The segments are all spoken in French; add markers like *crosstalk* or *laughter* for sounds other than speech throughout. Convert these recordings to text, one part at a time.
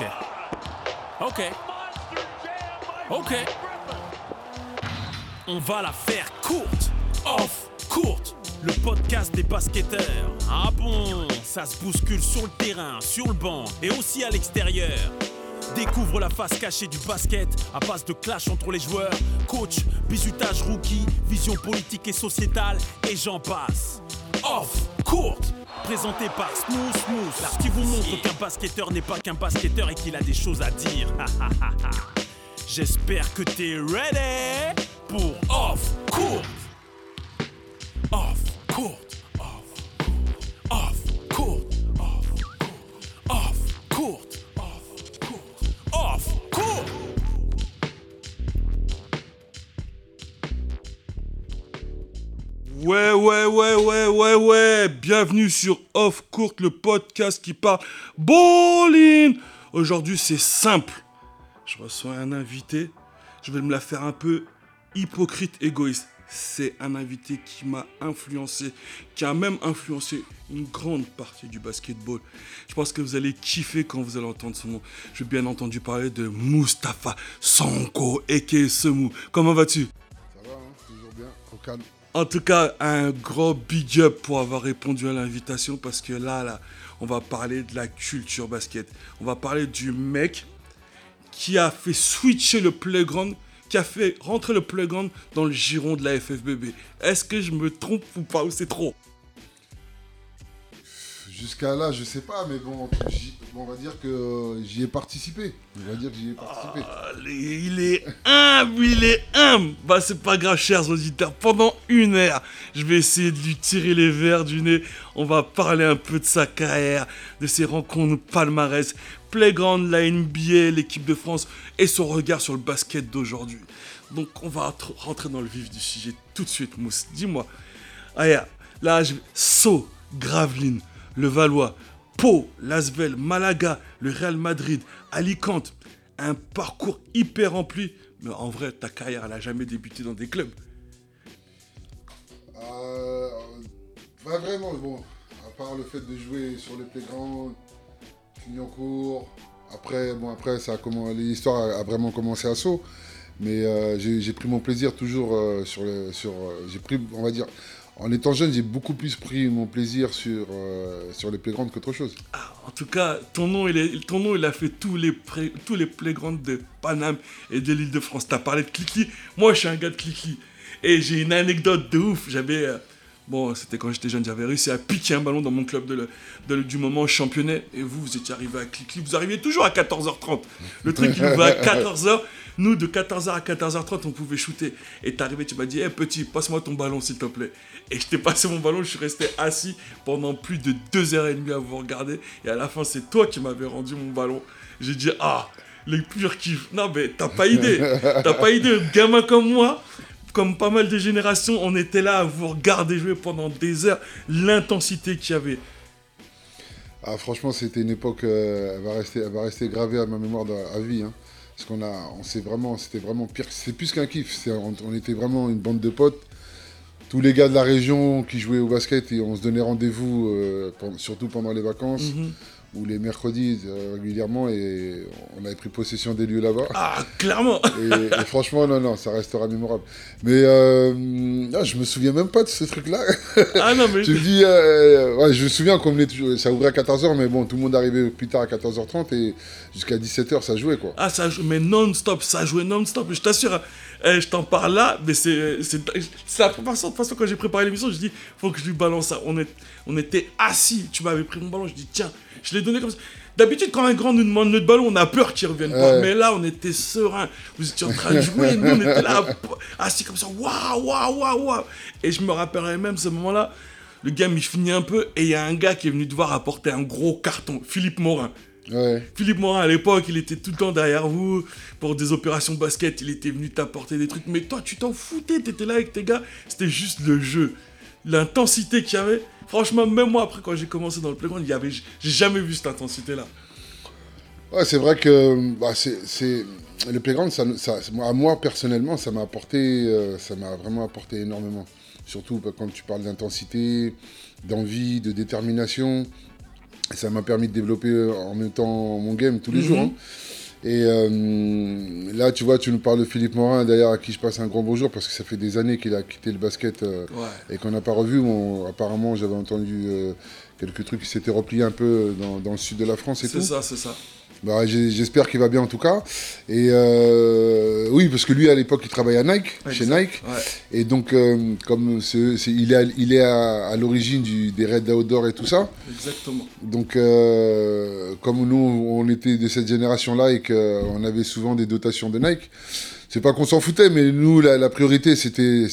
Ok. Ok. Ok. On va la faire courte. Off, courte. Le podcast des basketteurs. Ah bon, ça se bouscule sur le terrain, sur le banc et aussi à l'extérieur. Découvre la face cachée du basket à base de clash entre les joueurs, coach, bisutage rookie, vision politique et sociétale, et j'en passe. Off, courte, présenté par Smooth Smooth, là, qui vous montre qu'un basketteur n'est pas qu'un basketteur et qu'il a des choses à dire. J'espère que t'es ready pour Off, courte. Bienvenue sur Off Court, le podcast qui parle bowling. Aujourd'hui, c'est simple. Je reçois un invité. Je vais me la faire un peu hypocrite, égoïste. C'est un invité qui m'a influencé, qui a même influencé une grande partie du basketball. Je pense que vous allez kiffer quand vous allez entendre ce nom. J'ai bien entendu parler de Mustapha Sonko, a.k.a. Semou. Comment vas-tu? Ça va, hein, toujours bien, au calme. En tout cas, un gros big up pour avoir répondu à l'invitation parce que là, là, on va parler de la culture basket. On va parler du mec qui a fait switcher le playground, qui a fait rentrer le playground dans le giron de la FFBB. Est-ce que je me trompe ou pas ou c'est trop? Jusqu'à là, je sais pas, mais bon, on va dire que euh, j'y ai participé. On va dire que j'y ai participé. Allez, il est humble, il est humble. Bah, c'est pas grave, chers auditeurs. Pendant une heure, je vais essayer de lui tirer les verres du nez. On va parler un peu de sa carrière, de ses rencontres palmarès, Playground, la NBA, l'équipe de France et son regard sur le basket d'aujourd'hui. Donc, on va tr- rentrer dans le vif du sujet tout de suite, Mousse. Dis-moi. Allez, là, je... Sceaux, Gravelines, le Valois, Pau, Lasvel, Malaga, le Real Madrid, Alicante. Un parcours hyper rempli. Mais en vrai, ta carrière, elle a jamais débuté dans des clubs. Euh, vraiment, bon, à part le fait de jouer sur les playgrounds, Clignancourt, après, bon, après, ça l'histoire a, vraiment commencé à saut. Mais euh, j'ai pris mon plaisir toujours euh, sur le. Sur, j'ai pris, on va dire, en étant jeune, j'ai beaucoup plus pris mon plaisir sur, euh, sur les playgrounds qu'autre chose. Ah, en tout cas, ton nom, il, ton nom, il a fait tous les, pré- tous les playgrounds de Paname et de l'île de France. T'as parlé de Cliqui. Moi, je suis un gars de Cliqui. Et j'ai une anecdote de ouf. J'avais. euh, bon, c'était quand j'étais jeune, j'avais réussi à piquer un ballon dans mon club du moment championnat. Et vous, vous étiez arrivé à Cliqui. Vous arriviez toujours à 14h30. Le truc, il ouvrait à 14h. Nous, de 14h à 14h30, on pouvait shooter. Et t'es arrivé, tu m'as dit, hé petit, passe-moi ton ballon, s'il te plaît. Et je t'ai passé mon ballon, je suis resté assis pendant plus de deux heures et demie à vous regarder. Et à la fin, c'est toi qui m'avais rendu mon ballon. J'ai dit, ah, les purs kiffs. Non, mais t'as pas idée. T'as pas idée. Gamin comme moi, comme pas mal de générations, on était là à vous regarder jouer pendant des heures. L'intensité qu'il y avait. Ah, franchement, c'était une époque, euh, elle, va rester, elle va rester gravée à ma mémoire de- à vie. hein. parce qu'on a, on s'est vraiment, c'était vraiment pire. C'est plus qu'un kiff. on, on était vraiment une bande de potes. Tous les gars de la région qui jouaient au basket et on se donnait rendez-vous, euh, surtout pendant les vacances Mhm. Ou les mercredis euh, régulièrement et on avait pris possession des lieux là-bas. Ah, clairement. Et, et franchement, non, non, ça restera mémorable. Mais euh, non, je me souviens même pas de ce truc-là. Ah non, mais. *laughs* Je me dis, euh, ouais, je me souviens qu'on venait toujours- ça ouvrait à 14h, mais bon, tout le monde arrivait plus tard à 14h30 et jusqu'à 17h, ça jouait quoi. Ah, ça joue, mais non-stop, ça jouait non-stop. Je t'assure, eh, je t'en parle là, mais c'est c'est c'est la de toute façon, quand j'ai préparé l'émission, je dis, faut que je lui balance ça. On, est, on était assis, tu m'avais pris mon ballon, je dis, tiens, je l'ai donné comme ça. D'habitude, quand un grand nous demande notre ballon, on a peur qu'il revienne pas. Ouais. Mais là, on était serein. Vous étiez en train de jouer, nous, on était là, assis comme ça, waouh, waouh, waouh, waouh. Et je me rappellerai même ce moment-là, le game, il finit un peu, et il y a un gars qui est venu devoir apporter un gros carton, Philippe Morin. Ouais. Philippe Morin, à l'époque, il était tout le temps derrière vous pour des opérations basket. Il était venu t'apporter des trucs. Mais toi, tu t'en foutais. T'étais là avec tes gars. C'était juste le jeu. L'intensité qu'il y avait. Franchement, même moi, après, quand j'ai commencé dans le playground, il y avait... j'ai jamais vu cette intensité-là. Ouais, c'est vrai que bah, c'est, c'est- le playground, ça, ça, à moi personnellement, ça m'a apporté, euh, ça m'a vraiment apporté énormément. Surtout bah, quand tu parles d'intensité, d'envie, de détermination. Ça m'a permis de développer euh, en même temps mon game tous les Mhm. jours. hein. Et euh, là, tu vois, tu nous parles de Philippe Morin, d'ailleurs, à qui je passe un grand bonjour, parce que ça fait des années qu'il a quitté le basket euh, Ouais. et qu'on n'a pas revu. Apparemment, j'avais entendu euh, quelques trucs qui s'étaient repliés un peu dans, dans le sud de la France et C'est tout. ça, c'est ça. Bah, J'espère qu'il va bien en tout cas. Et euh, oui, parce que lui, à l'époque, il travaillait à Nike, chez. Nike. Ouais. Et donc, euh, comme il est, à, il est à, à l'origine des Red Outdoor et tout ça. Exactement. Donc, euh, comme nous, on était de cette génération-là et qu'on avait souvent des dotations de Nike, c'est pas qu'on s'en foutait, mais nous, la, la priorité, c'était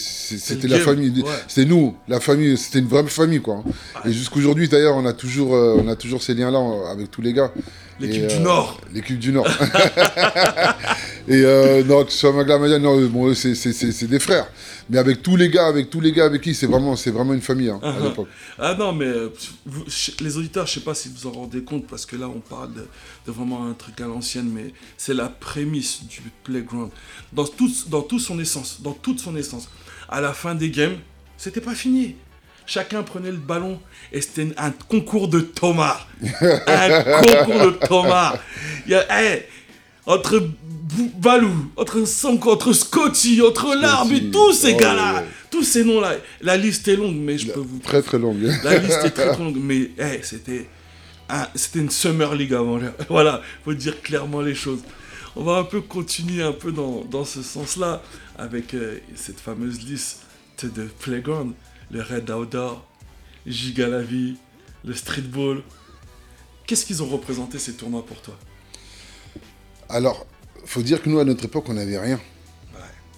la game, famille. ouais. C'était nous, la famille, c'était une vraie famille, quoi. Et jusqu'aujourd'hui, d'ailleurs, on a toujours, euh, on a toujours ces liens-là avec tous les gars. L'équipe du euh, Nord. L'équipe du Nord. *laughs* *laughs* et euh, non, que ce soit Magla Madia, non, bon, c'est- des frères. Mais avec tous les gars, avec tous les gars avec qui, c'est vraiment, vraiment une famille hein, à Uh-huh. l'époque. Ah non, mais euh, vous- les auditeurs, je sais pas si vous en rendez compte, parce que là, on parle de, de vraiment un truc à l'ancienne, mais c'est la prémisse du playground. Dans, tout, dans toute son essence, dans toute son essence. À la fin des games, c'était pas fini. Chacun prenait le ballon et c'était un concours de Thomas. *laughs* un concours de Thomas. Il y a, hey, entre Balou, entre Sanko, entre Scotty, entre l'arbitre, tous ces oh, gars-là, ouais. tous ces noms-là. La liste est longue, mais je peux vous Très très longue. la liste est très longue, mais hey, c'était un- c'était une Summer League avant. là. *laughs* Voilà, faut dire clairement les choses. On va un peu continuer un peu dans, dans ce sens-là avec euh, cette fameuse liste de Playground, le Red Outdoor, Giga la vie, le Streetball. Qu'est-ce qu'ils ont représenté ces tournois pour toi? Alors, faut dire que nous, à notre époque, on n'avait rien.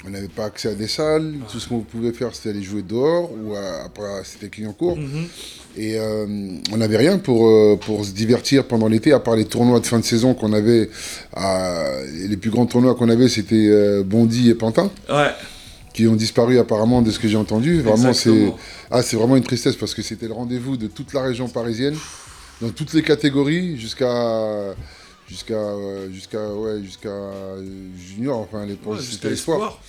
On n'avait pas accès à des salles. Tout ce qu'on pouvait faire, c'était aller jouer dehors ou à- après, c'était Clignancourt. Mhm. Et euh, on n'avait rien pour, euh, pour se divertir pendant l'été, à part les tournois de fin de saison qu'on avait. à- les plus grands tournois qu'on avait, c'était euh, Bondy et Pantin, Ouais, qui ont disparu apparemment de ce que j'ai entendu. Vraiment, c'est ah, c'est vraiment une tristesse parce que c'était le rendez-vous de toute la région parisienne, dans toutes les catégories, jusqu'à jusqu'à euh, jusqu'à ouais, jusqu'à euh, junior. Enfin, les ouais, c'était jusqu'à espoir. espoir.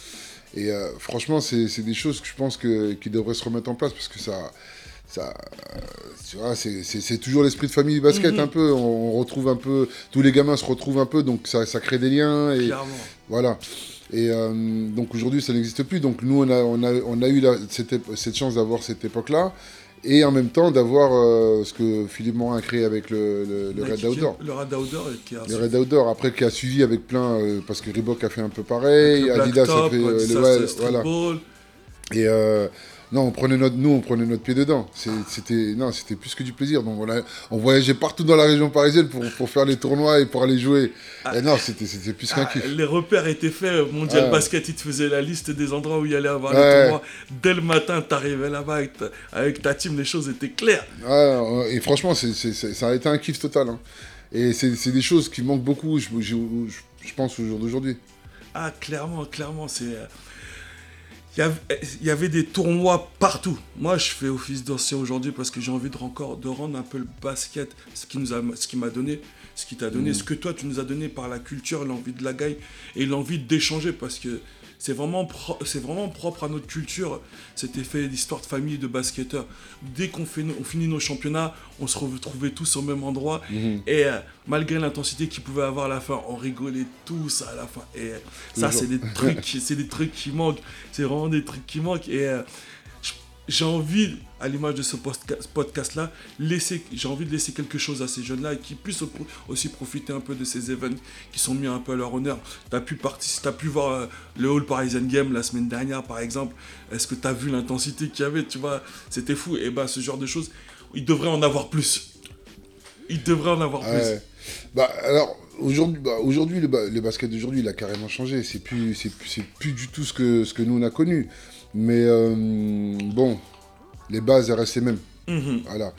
Et euh, franchement, c'est des choses que je pense que, qui devraient se remettre en place parce que ça. ça tu vois, c'est- toujours l'esprit de famille du basket Mhm. un peu. On retrouve un peu. Tous les gamins se retrouvent un peu, donc ça, ça crée des liens. Et Clairement. voilà. Et euh, donc aujourd'hui, ça n'existe plus. Donc nous, on a, on a, on a eu la- cette, chance d'avoir cette époque-là. Et en même temps, d'avoir euh, ce que Philippe Morin a créé avec le, le, le Red Outdoor. Le Red Outdoor qui a Le Red Outdoor, après qui a suivi avec plein, euh, parce que Reebok a fait un peu pareil, Adidas a fait le- Adidas, ouais, voilà. Streetball. Et non, on prenait notre, nous, on prenait notre pied dedans. C'était, non, c'était plus que du plaisir. Donc on, a- on voyageait partout dans la région parisienne pour, pour faire les tournois et pour aller jouer. Et non, c'était, c'était plus qu'un Ah, kiff. les repères étaient faits. Mondial Ouais. Basket, il te faisait la liste des endroits où il y allait avoir les tournois. Dès le matin, t'arrivais là-bas avec ta, avec ta team, les choses étaient claires. Euh, et franchement, ça a été un kiff total. hein. Et c'est, c'est des choses qui manquent beaucoup, je, je- je- je pense, au jour d'aujourd'hui. Ah, clairement, clairement, c'est. Euh, Il y, avait, des tournois partout. Moi, je fais office d'ancien aujourd'hui parce que j'ai envie de, encore, de rendre un peu le basket ce qui nous a, ce qui m'a donné, ce qui t'a donné, ce que toi tu nous as donné par la culture, l'envie de la gagne et l'envie d'échanger parce que c'est vraiment, pro- c'est vraiment propre à notre culture cet effet d'histoire de famille de basketteurs. Dès qu'on on finit nos championnats, on se retrouvait tous au même endroit et euh, malgré l'intensité qu'il pouvait avoir à la fin, on rigolait tous à la fin. Et euh, ça, c'est des trucs, c'est des trucs qui manquent. C'est vraiment des trucs qui manquent. Et euh, j'ai envie, à l'image de ce podcast-là, laisser, j'ai envie de laisser quelque chose à ces jeunes-là et qui puissent au- aussi profiter un peu de ces événements qui sont mis un peu à leur honneur. Tu as pu participer, as pu voir euh, le All Parisian Game la semaine dernière, par exemple. Est-ce que tu as vu l'intensité qu'il y avait Tu vois, c'était fou. Et ben, ce genre de choses, il devrait en avoir plus. Il devrait en avoir plus. Ouais. Bah, alors, aujourd'hui, bah, aujourd'hui le, ba- le basket d'aujourd'hui, il a carrément changé. C'est plus, c'est plus, c'est plus du tout ce que, ce que nous, on a connu. Mais euh, bon, les bases, restent les mêmes. Voilà.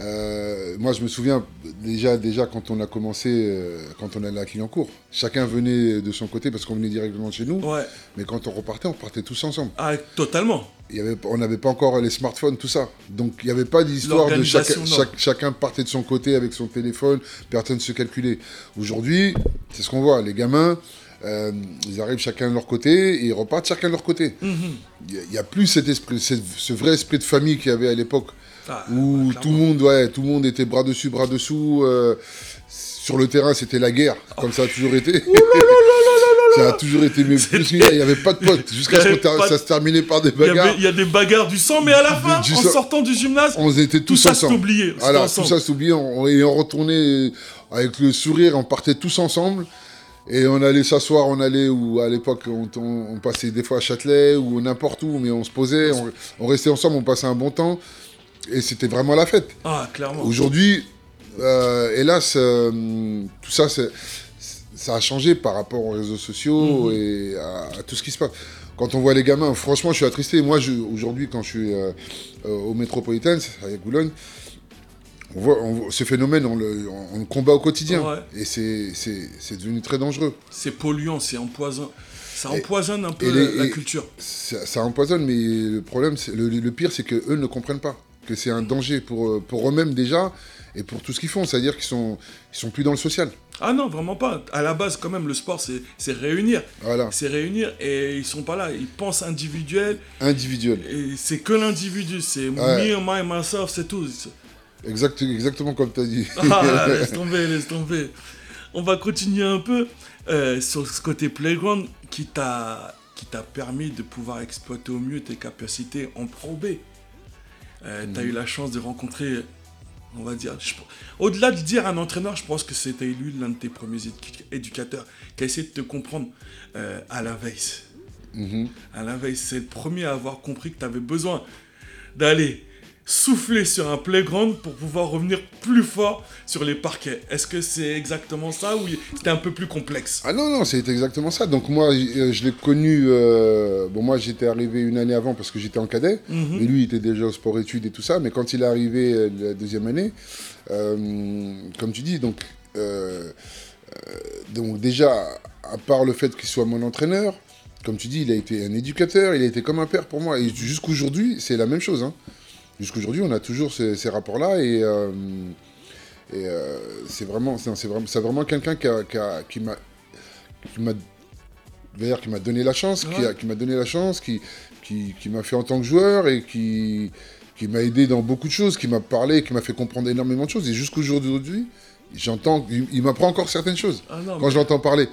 Euh, moi, je me souviens déjà, déjà quand on a commencé, euh, quand on allait à Clignancourt, chacun venait de son côté parce qu'on venait directement de chez nous. Ouais. Mais quand on repartait, on partait tous ensemble. Ah, totalement. Il y avait, on n'avait pas encore les smartphones, tout ça. Donc il n'y avait pas d'histoire de chaque- chacun partait de son côté avec son téléphone, personne ne se calculait. Aujourd'hui, c'est ce qu'on voit. Les gamins, euh, ils arrivent chacun de leur côté et ils repartent chacun de leur côté. Mhm. Il n'y a, plus cet esprit, cette- ce vrai esprit de famille qu'il y avait à l'époque Ah, où tout le monde, ouais, tout le monde était bras dessus, bras dessous. euh, sur le terrain, c'était la guerre, comme ça a toujours été. ça a toujours été, mais plus, il n'y avait pas de potes, jusqu'à ce que pas ça se terminait par des bagarres. il y a des bagarres du sang, mais à la fin, du en sang. sortant du gymnase, On était tout tous ça s'est ensemble. oublié. C'était Voilà, tout ça s'oubliait, on, et on retournait avec le sourire, on partait tous ensemble. Et on allait s'asseoir, on allait, ou à l'époque, on, on- on passait des fois à Châtelet, ou n'importe où, mais on se posait, on, on restait ensemble, on passait un bon temps. Et c'était vraiment la fête. Ah, clairement. Aujourd'hui, euh, hélas, euh, tout ça, ça a changé par rapport aux réseaux sociaux et à, à tout ce qui se passe. Quand on voit les gamins, franchement, je suis attristé. Moi, aujourd'hui, quand je suis euh, euh, au Métropolitain, avec Boulogne, on voit, on voit- ce phénomène, on le, on- on le combat au quotidien. Ouais. Et c'est- devenu très dangereux. C'est polluant, c'est empoisonnant. Ça Et- empoisonne un peu les- la culture. Ça, ça empoisonne, mais le problème, le, le pire, c'est qu'eux ne comprennent pas que c'est un danger pour, euh, pour eux-mêmes déjà et pour tout ce qu'ils font. C'est-à-dire qu'ils sont, ils sont plus dans le social. Ah non, vraiment pas. À la base, quand même, le sport, c'est c'est réunir. Voilà, C'est réunir et ils sont pas là. Ils pensent individuel individuel. et c'est que l'individu. C'est Ouais. me, my, myself, c'est tout. Exact, exactement comme tu as dit. Ah, laisse *laughs* tomber, laisse tomber. On va continuer un peu euh, sur ce côté playground qui t'a qui t'a permis de pouvoir exploiter au mieux tes capacités en Pro B. Euh, T'as eu la chance de rencontrer, on va dire, je- au-delà de dire un entraîneur, je pense que c'était lui l'un de tes premiers édu- éducateurs qui a essayé de te comprendre euh, à la Weiss. Mhm. Alain Veil, c'est le premier à avoir compris que tu avais besoin d'aller souffler sur un playground pour pouvoir revenir plus fort sur les parquets. Est-ce que c'est exactement ça ou c'était un peu plus complexe? Ah non, non, c'est exactement ça. Donc moi, euh, je l'ai connu... euh, Bon, moi, j'étais arrivé une année avant parce que j'étais en cadet. Mhm. Mais lui, il était déjà au sport-études et tout ça. Mais quand il est arrivé euh, la deuxième année, euh, comme tu dis, donc, donc déjà, à part le fait qu'il soit mon entraîneur, comme tu dis, il a été un éducateur, il a été comme un père pour moi. Et jusqu'aujourd'hui, c'est la même chose. Hein. Jusqu'aujourd'hui, on a toujours ces, ces rapports-là. Et, euh, et euh, c'est vraiment, c'est vraiment, quelqu'un qui, a- qui, a- qui m'a qui m'a d'ailleurs, qui m'a donné la chance, qui, a- qui m'a donné la chance, qui, qui, qui m'a fait en tant que joueur et qui, qui m'a aidé dans beaucoup de choses, qui m'a parlé, qui m'a fait comprendre énormément de choses. Et jusqu'aujourd'hui, j'entends, il, il m'apprend encore certaines choses Ah non, quand je l'entends parler.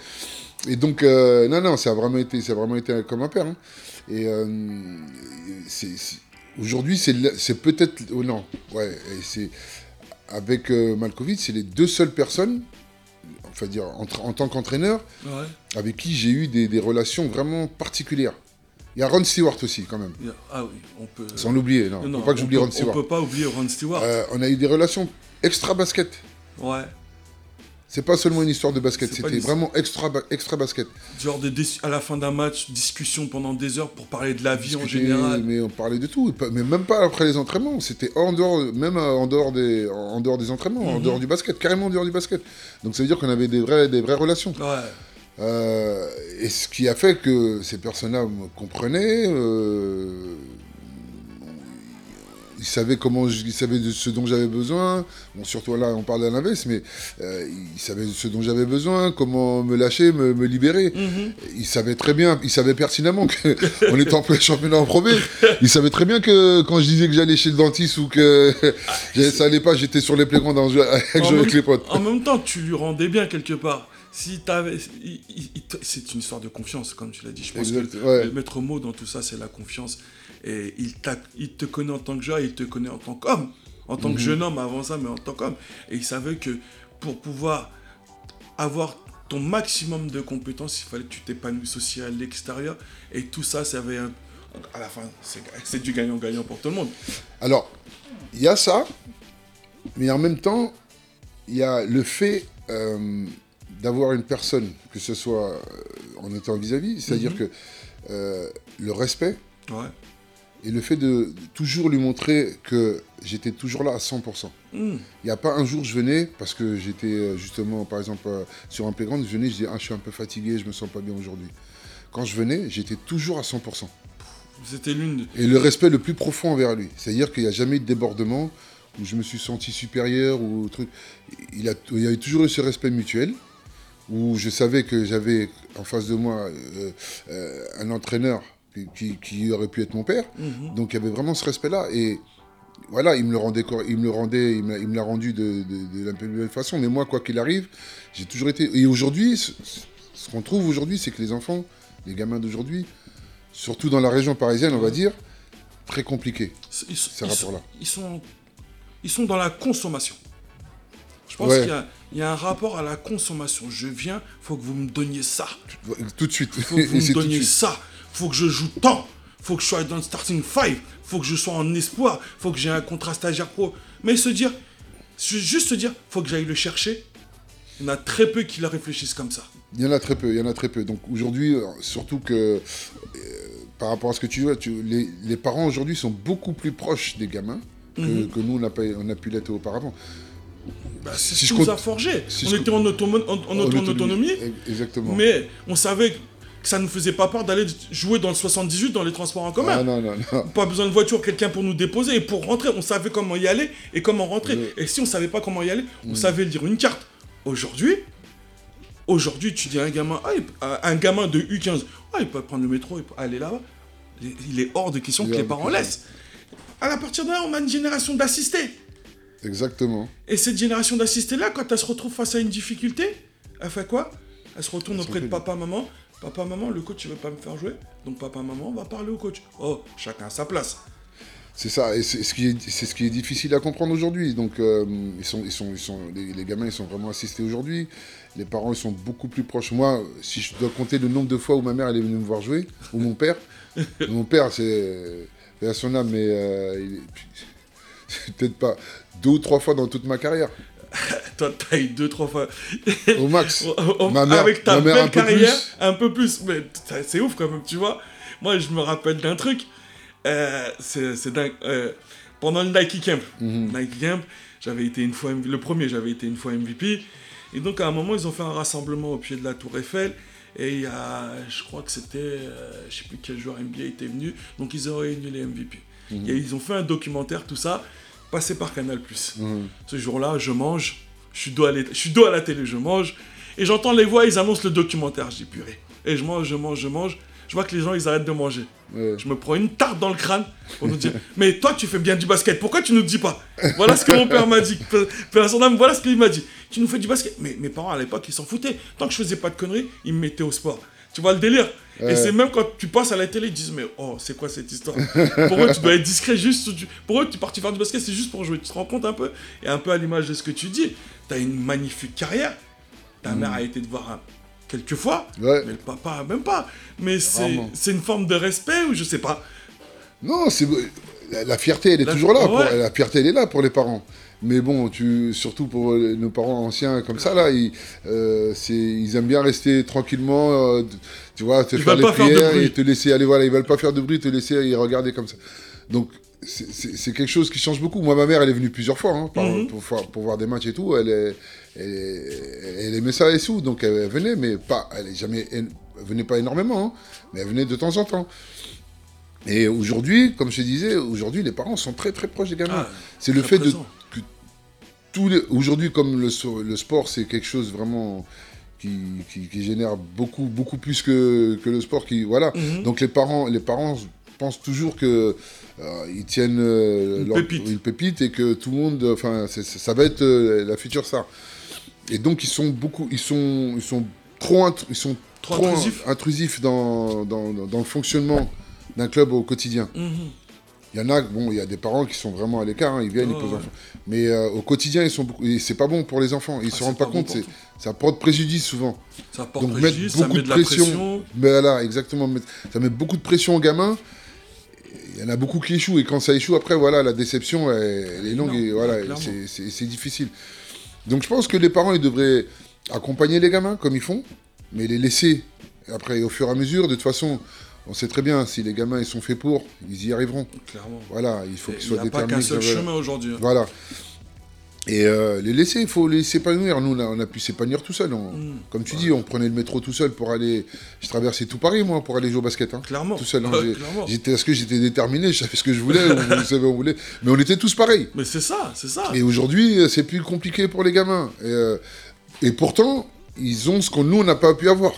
Et donc, euh, non, non, ça a vraiment été, ça a vraiment été comme un père. hein. Et euh, c'est- aujourd'hui, c'est peut-être, oh non, ouais, c'est avec euh, Malkovich, c'est les deux seules personnes, enfin dire, en, tant qu'entraîneur, ouais. avec qui j'ai eu des, des relations vraiment particulières. Il y a Ron Stewart aussi, quand même. Ah oui, on peut. Sans l'oublier, non. Non, faut pas que j'oublie Ron Stewart. On peut pas oublier Ron Stewart. Euh, on a eu des relations extra basket. Ouais. C'est pas seulement une histoire de basket, c'était vraiment extra, ba- extra basket. Genre de à la fin d'un match, discussion pendant des heures pour parler de la vie en général. Mais on parlait de tout, mais même pas après les entraînements. C'était en dehors, même euh, en dehors des, en dehors des entraînements, en Mhm. dehors du basket, carrément en dehors du basket. Donc ça veut dire qu'on avait des vraies, des vraies relations. Ouais. Euh, et ce qui a fait que ces personnes-là me comprenaient. euh, ils savaient comment, je- savaient de ce dont j'avais besoin. Bon, surtout là, on parle d'Alain Vess, mais euh, ils savaient de ce dont j'avais besoin, comment me lâcher, me, me libérer. Mhm. Ils savaient très bien, ils savaient pertinemment qu'on *laughs* était en plein championnat en Pro B. Ils savaient très bien que quand je disais que j'allais chez le dentiste ou que *laughs* ça allait pas, j'étais sur les playgrounds en avec, En avec les potes. En même temps, tu lui rendais bien quelque part. Si il- il- il c'est une histoire de confiance, comme tu l'as dit. Je pense Exact, que ouais. le maître mot dans tout ça, c'est la confiance. Et il, te connaît en tant que joueur, il te connaît en tant qu'homme, en tant que Mhm. jeune homme avant ça, mais en tant qu'homme. Et il savait que pour pouvoir avoir ton maximum de compétences, il fallait que tu t'épanouisses aussi à l'extérieur. Et tout ça, ça avait un- à la fin, c'est, du gagnant-gagnant pour tout le monde. Alors, il y a ça, mais en même temps, il y a le fait euh, d'avoir une personne, que ce soit euh, en étant vis-à-vis, c'est-à dire Mhm. que euh, le respect Ouais. Et le fait de toujours lui montrer que j'étais toujours là à 100%. Hmm. Il n'y a pas un jour je venais, parce que j'étais euh, justement, par exemple, euh, sur un playground, je venais, je disais, ah, je suis un peu fatigué, je me sens pas bien aujourd'hui. Quand je venais, j'étais toujours à 100%. C'était l'une de... Et le respect le plus profond envers lui. C'est-à-dire qu'il n'y a jamais eu de débordement où je me suis senti supérieur ou truc. Il, a, il y avait toujours eu ce respect mutuel où je savais que j'avais en face de moi euh, euh, un entraîneur qui, aurait pu être mon père. Mhm. Donc il y avait vraiment ce respect-là. Et voilà, il me le rendait, il me le rendait, il me l'a- il me l'a rendu de, de, de la plus belle façon. Mais moi, quoi qu'il arrive, j'ai toujours été. Et aujourd'hui, ce, ce qu'on trouve aujourd'hui, c'est que les enfants, les gamins d'aujourd'hui, surtout dans la région parisienne, on va dire, très compliqué. Ils, Ces ils sont- rapports-là. Ils sont, ils sont dans la consommation. Je pense Ouais. qu'il y a, il y a un rapport à la consommation. Je viens, faut que vous me donniez ça. Tout de suite. Faut que vous *laughs* me donniez ça. Faut que je joue tant. Faut que je sois dans le starting five. Faut que je sois en espoir. Faut que j'ai un contrat stagiaire pro. Mais se dire, ju- juste se dire, faut que j'aille le chercher. Il y en a très peu qui le réfléchissent comme ça. Il y en a très peu, il y en a très peu. Donc aujourd'hui, euh, surtout que euh, par rapport à ce que tu vois, tu- les, les parents aujourd'hui sont beaucoup plus proches des gamins que, Mhm. que nous, on a, pas, on a pu l'être auparavant. Bah, c'est Si ce qui nous a forgé. si on était en, automo- en- en auto- en autonomie. Exactement. Mais on savait que ça ne faisait pas peur d'aller jouer dans le 78 dans les transports en commun. Ah non, non, non. Pas besoin de voiture, quelqu'un pour nous déposer. Et pour rentrer, on savait comment y aller et comment rentrer. Et si on savait pas comment y aller, on savait lire une carte. Aujourd'hui, aujourd'hui, tu dis à un gamin, ah, un gamin de U15, ah, il peut prendre le métro, il peut aller là-bas. Il est- hors de question Il que les parents laissent. À partir de là, on a une génération d'assistés. Exactement. Et cette génération d'assistés-là, quand elle se retrouve face à une difficulté, elle fait quoi? Elle se retourne auprès de papa, maman. Papa, maman, le coach, il veut pas me faire jouer. Donc papa, maman, on va parler au coach. Oh, chacun à sa place. C'est ça, et c'est ce, qui est- c'est ce qui est difficile à comprendre aujourd'hui. Donc, euh, ils sont, ils sont, ils sont, les, les gamins, ils sont vraiment assistés aujourd'hui. Les parents, ils sont beaucoup plus proches. Moi, si je dois compter le nombre de fois où ma mère elle est venue me voir jouer, ou mon père, *laughs* mon père, c'est à son âme, mais euh, il est- *laughs* peut-être pas deux ou trois fois dans toute ma carrière, Toi, t'as eu deux, trois fois. au max. *laughs* Ma mère- Avec ta ma mère belle un peu carrière, plus. un peu plus. Mais c'est ouf quand même, tu vois. Moi, je me rappelle d'un truc. Euh, c'est dingue. Euh, pendant le Nike Camp, Mhm. Nike Camp, j'avais été une fois, le premier, j'avais été une fois MVP. Et donc, à un moment, ils ont fait un rassemblement au pied de la Tour Eiffel. Et il y a, je crois que c'était, euh, je sais plus quel joueur NBA était venu. Donc, ils ont réuni les MVP. Mhm. Et ils ont fait un documentaire, tout ça, passé par Canal+. Mhm. Ce jour-là, je mange, je suis, dos à la, je suis dos à la télé, je mange, et j'entends les voix, ils annoncent le documentaire, je dis purée. Et je mange, je mange, je mange, je vois que les gens, ils arrêtent de manger. Ouais. Je me prends une tarte dans le crâne pour nous dire, *laughs* mais toi, tu fais bien du basket, pourquoi tu nous dis pas? Voilà ce que mon père m'a dit. Père- son âme, voilà ce qu'il m'a dit. Tu nous fais du basket. Mais mes parents, à l'époque, ils s'en foutaient. Tant que je faisais pas de conneries, ils me mettaient au sport. Tu vois le délire? Et c'est même quand tu passes à la télé, ils disent, mais oh, c'est quoi cette histoire? Pour eux, tu dois être discret juste. tu- Pour eux, tu es parti faire du basket, c'est juste pour jouer? Tu te rends compte un peu? Et un peu à l'image de ce que tu dis, tu as une magnifique carrière. Ta mère a été te voir un- quelques fois, Mm. Ouais. mais le papa, même pas. Mais c'est une forme de respect ou je sais pas? Non, c'est la, la fierté, elle est La- toujours là. pour- la fierté, elle est là pour les parents. Mais bon, tu, surtout pour euh, nos parents anciens comme ça, là, ils, euh, ils aiment bien rester tranquillement, euh, tu vois, te Ils faire les pas prières et te laisser aller. Voilà, ils veulent pas faire de bruit, te laisser y regarder comme ça. Donc, c'est- quelque chose qui change beaucoup. Moi, ma mère, elle est venue plusieurs fois hein, par- Mhm. pour, voir- pour voir des matchs et tout. Elle, est, elle, est- elle aimait ça et tout, donc elle venait, mais pas, elle est jamais, elle venait pas énormément, hein, mais elle venait de temps en temps. Et aujourd'hui, comme je te disais, aujourd'hui, les parents sont très très proches des gamins. Ah, c'est le fait de présent. Aujourd'hui, comme le, sport, c'est quelque chose vraiment qui, qui- qui génère beaucoup beaucoup plus que, que le sport. Qui voilà. Mhm. Donc les parents, les parents pensent toujours que euh, ils tiennent euh, Une leur- pépite. une pépite et que tout le monde, enfin, ça va être euh, la future star. Et donc ils sont beaucoup, ils sont, ils sont trop, int- ils sont Trop trop, intrusifs. intrusifs dans, dans, dans le fonctionnement d'un club au quotidien. Mhm. Il y en a, bon, il y a des parents qui sont vraiment à l'écart, hein, ils viennent, ils posent ouais. enfants. Mais euh, au quotidien, ils sont beaucoup, c'est pas bon pour les enfants. Ils Ah, se rendent pas pas, bon compte, ça porte préjudice souvent. Ça porte Donc préjudice, mettre ça beaucoup met de de la pression. pression. Mais voilà, exactement. Ça met beaucoup de pression aux gamins. Il y en a beaucoup qui échouent et quand ça échoue, après, voilà, la déception, elle, elle est longue Non, et voilà, c'est- difficile. Donc je pense que les parents, ils devraient accompagner les gamins comme ils font, mais les laisser. Après, au fur et à mesure, de toute façon, on sait très bien, si les gamins ils sont faits pour, ils y arriveront. Clairement. Voilà, il faut Il qu'ils n'y soient a pas déterminés. qu'un seul chemin aujourd'hui. hein. Voilà. Et euh, les laisser, il faut les s'épanouir. Nous, on a, on a pu s'épanouir tout seul. On- Mm. Comme tu dis, on prenait le métro tout seul pour aller. Je traversais tout Paris, moi, pour aller jouer au basket. hein. Clairement. Tout seul. hein. Ouais. J'étais, parce que j'étais déterminé, je savais ce que je voulais, on savait on voulait. Mais on était tous pareils. Mais c'est ça, c'est ça. Et aujourd'hui, c'est plus compliqué pour les gamins. Et, euh, et pourtant, ils ont ce qu'on nous, on n'a pas pu avoir.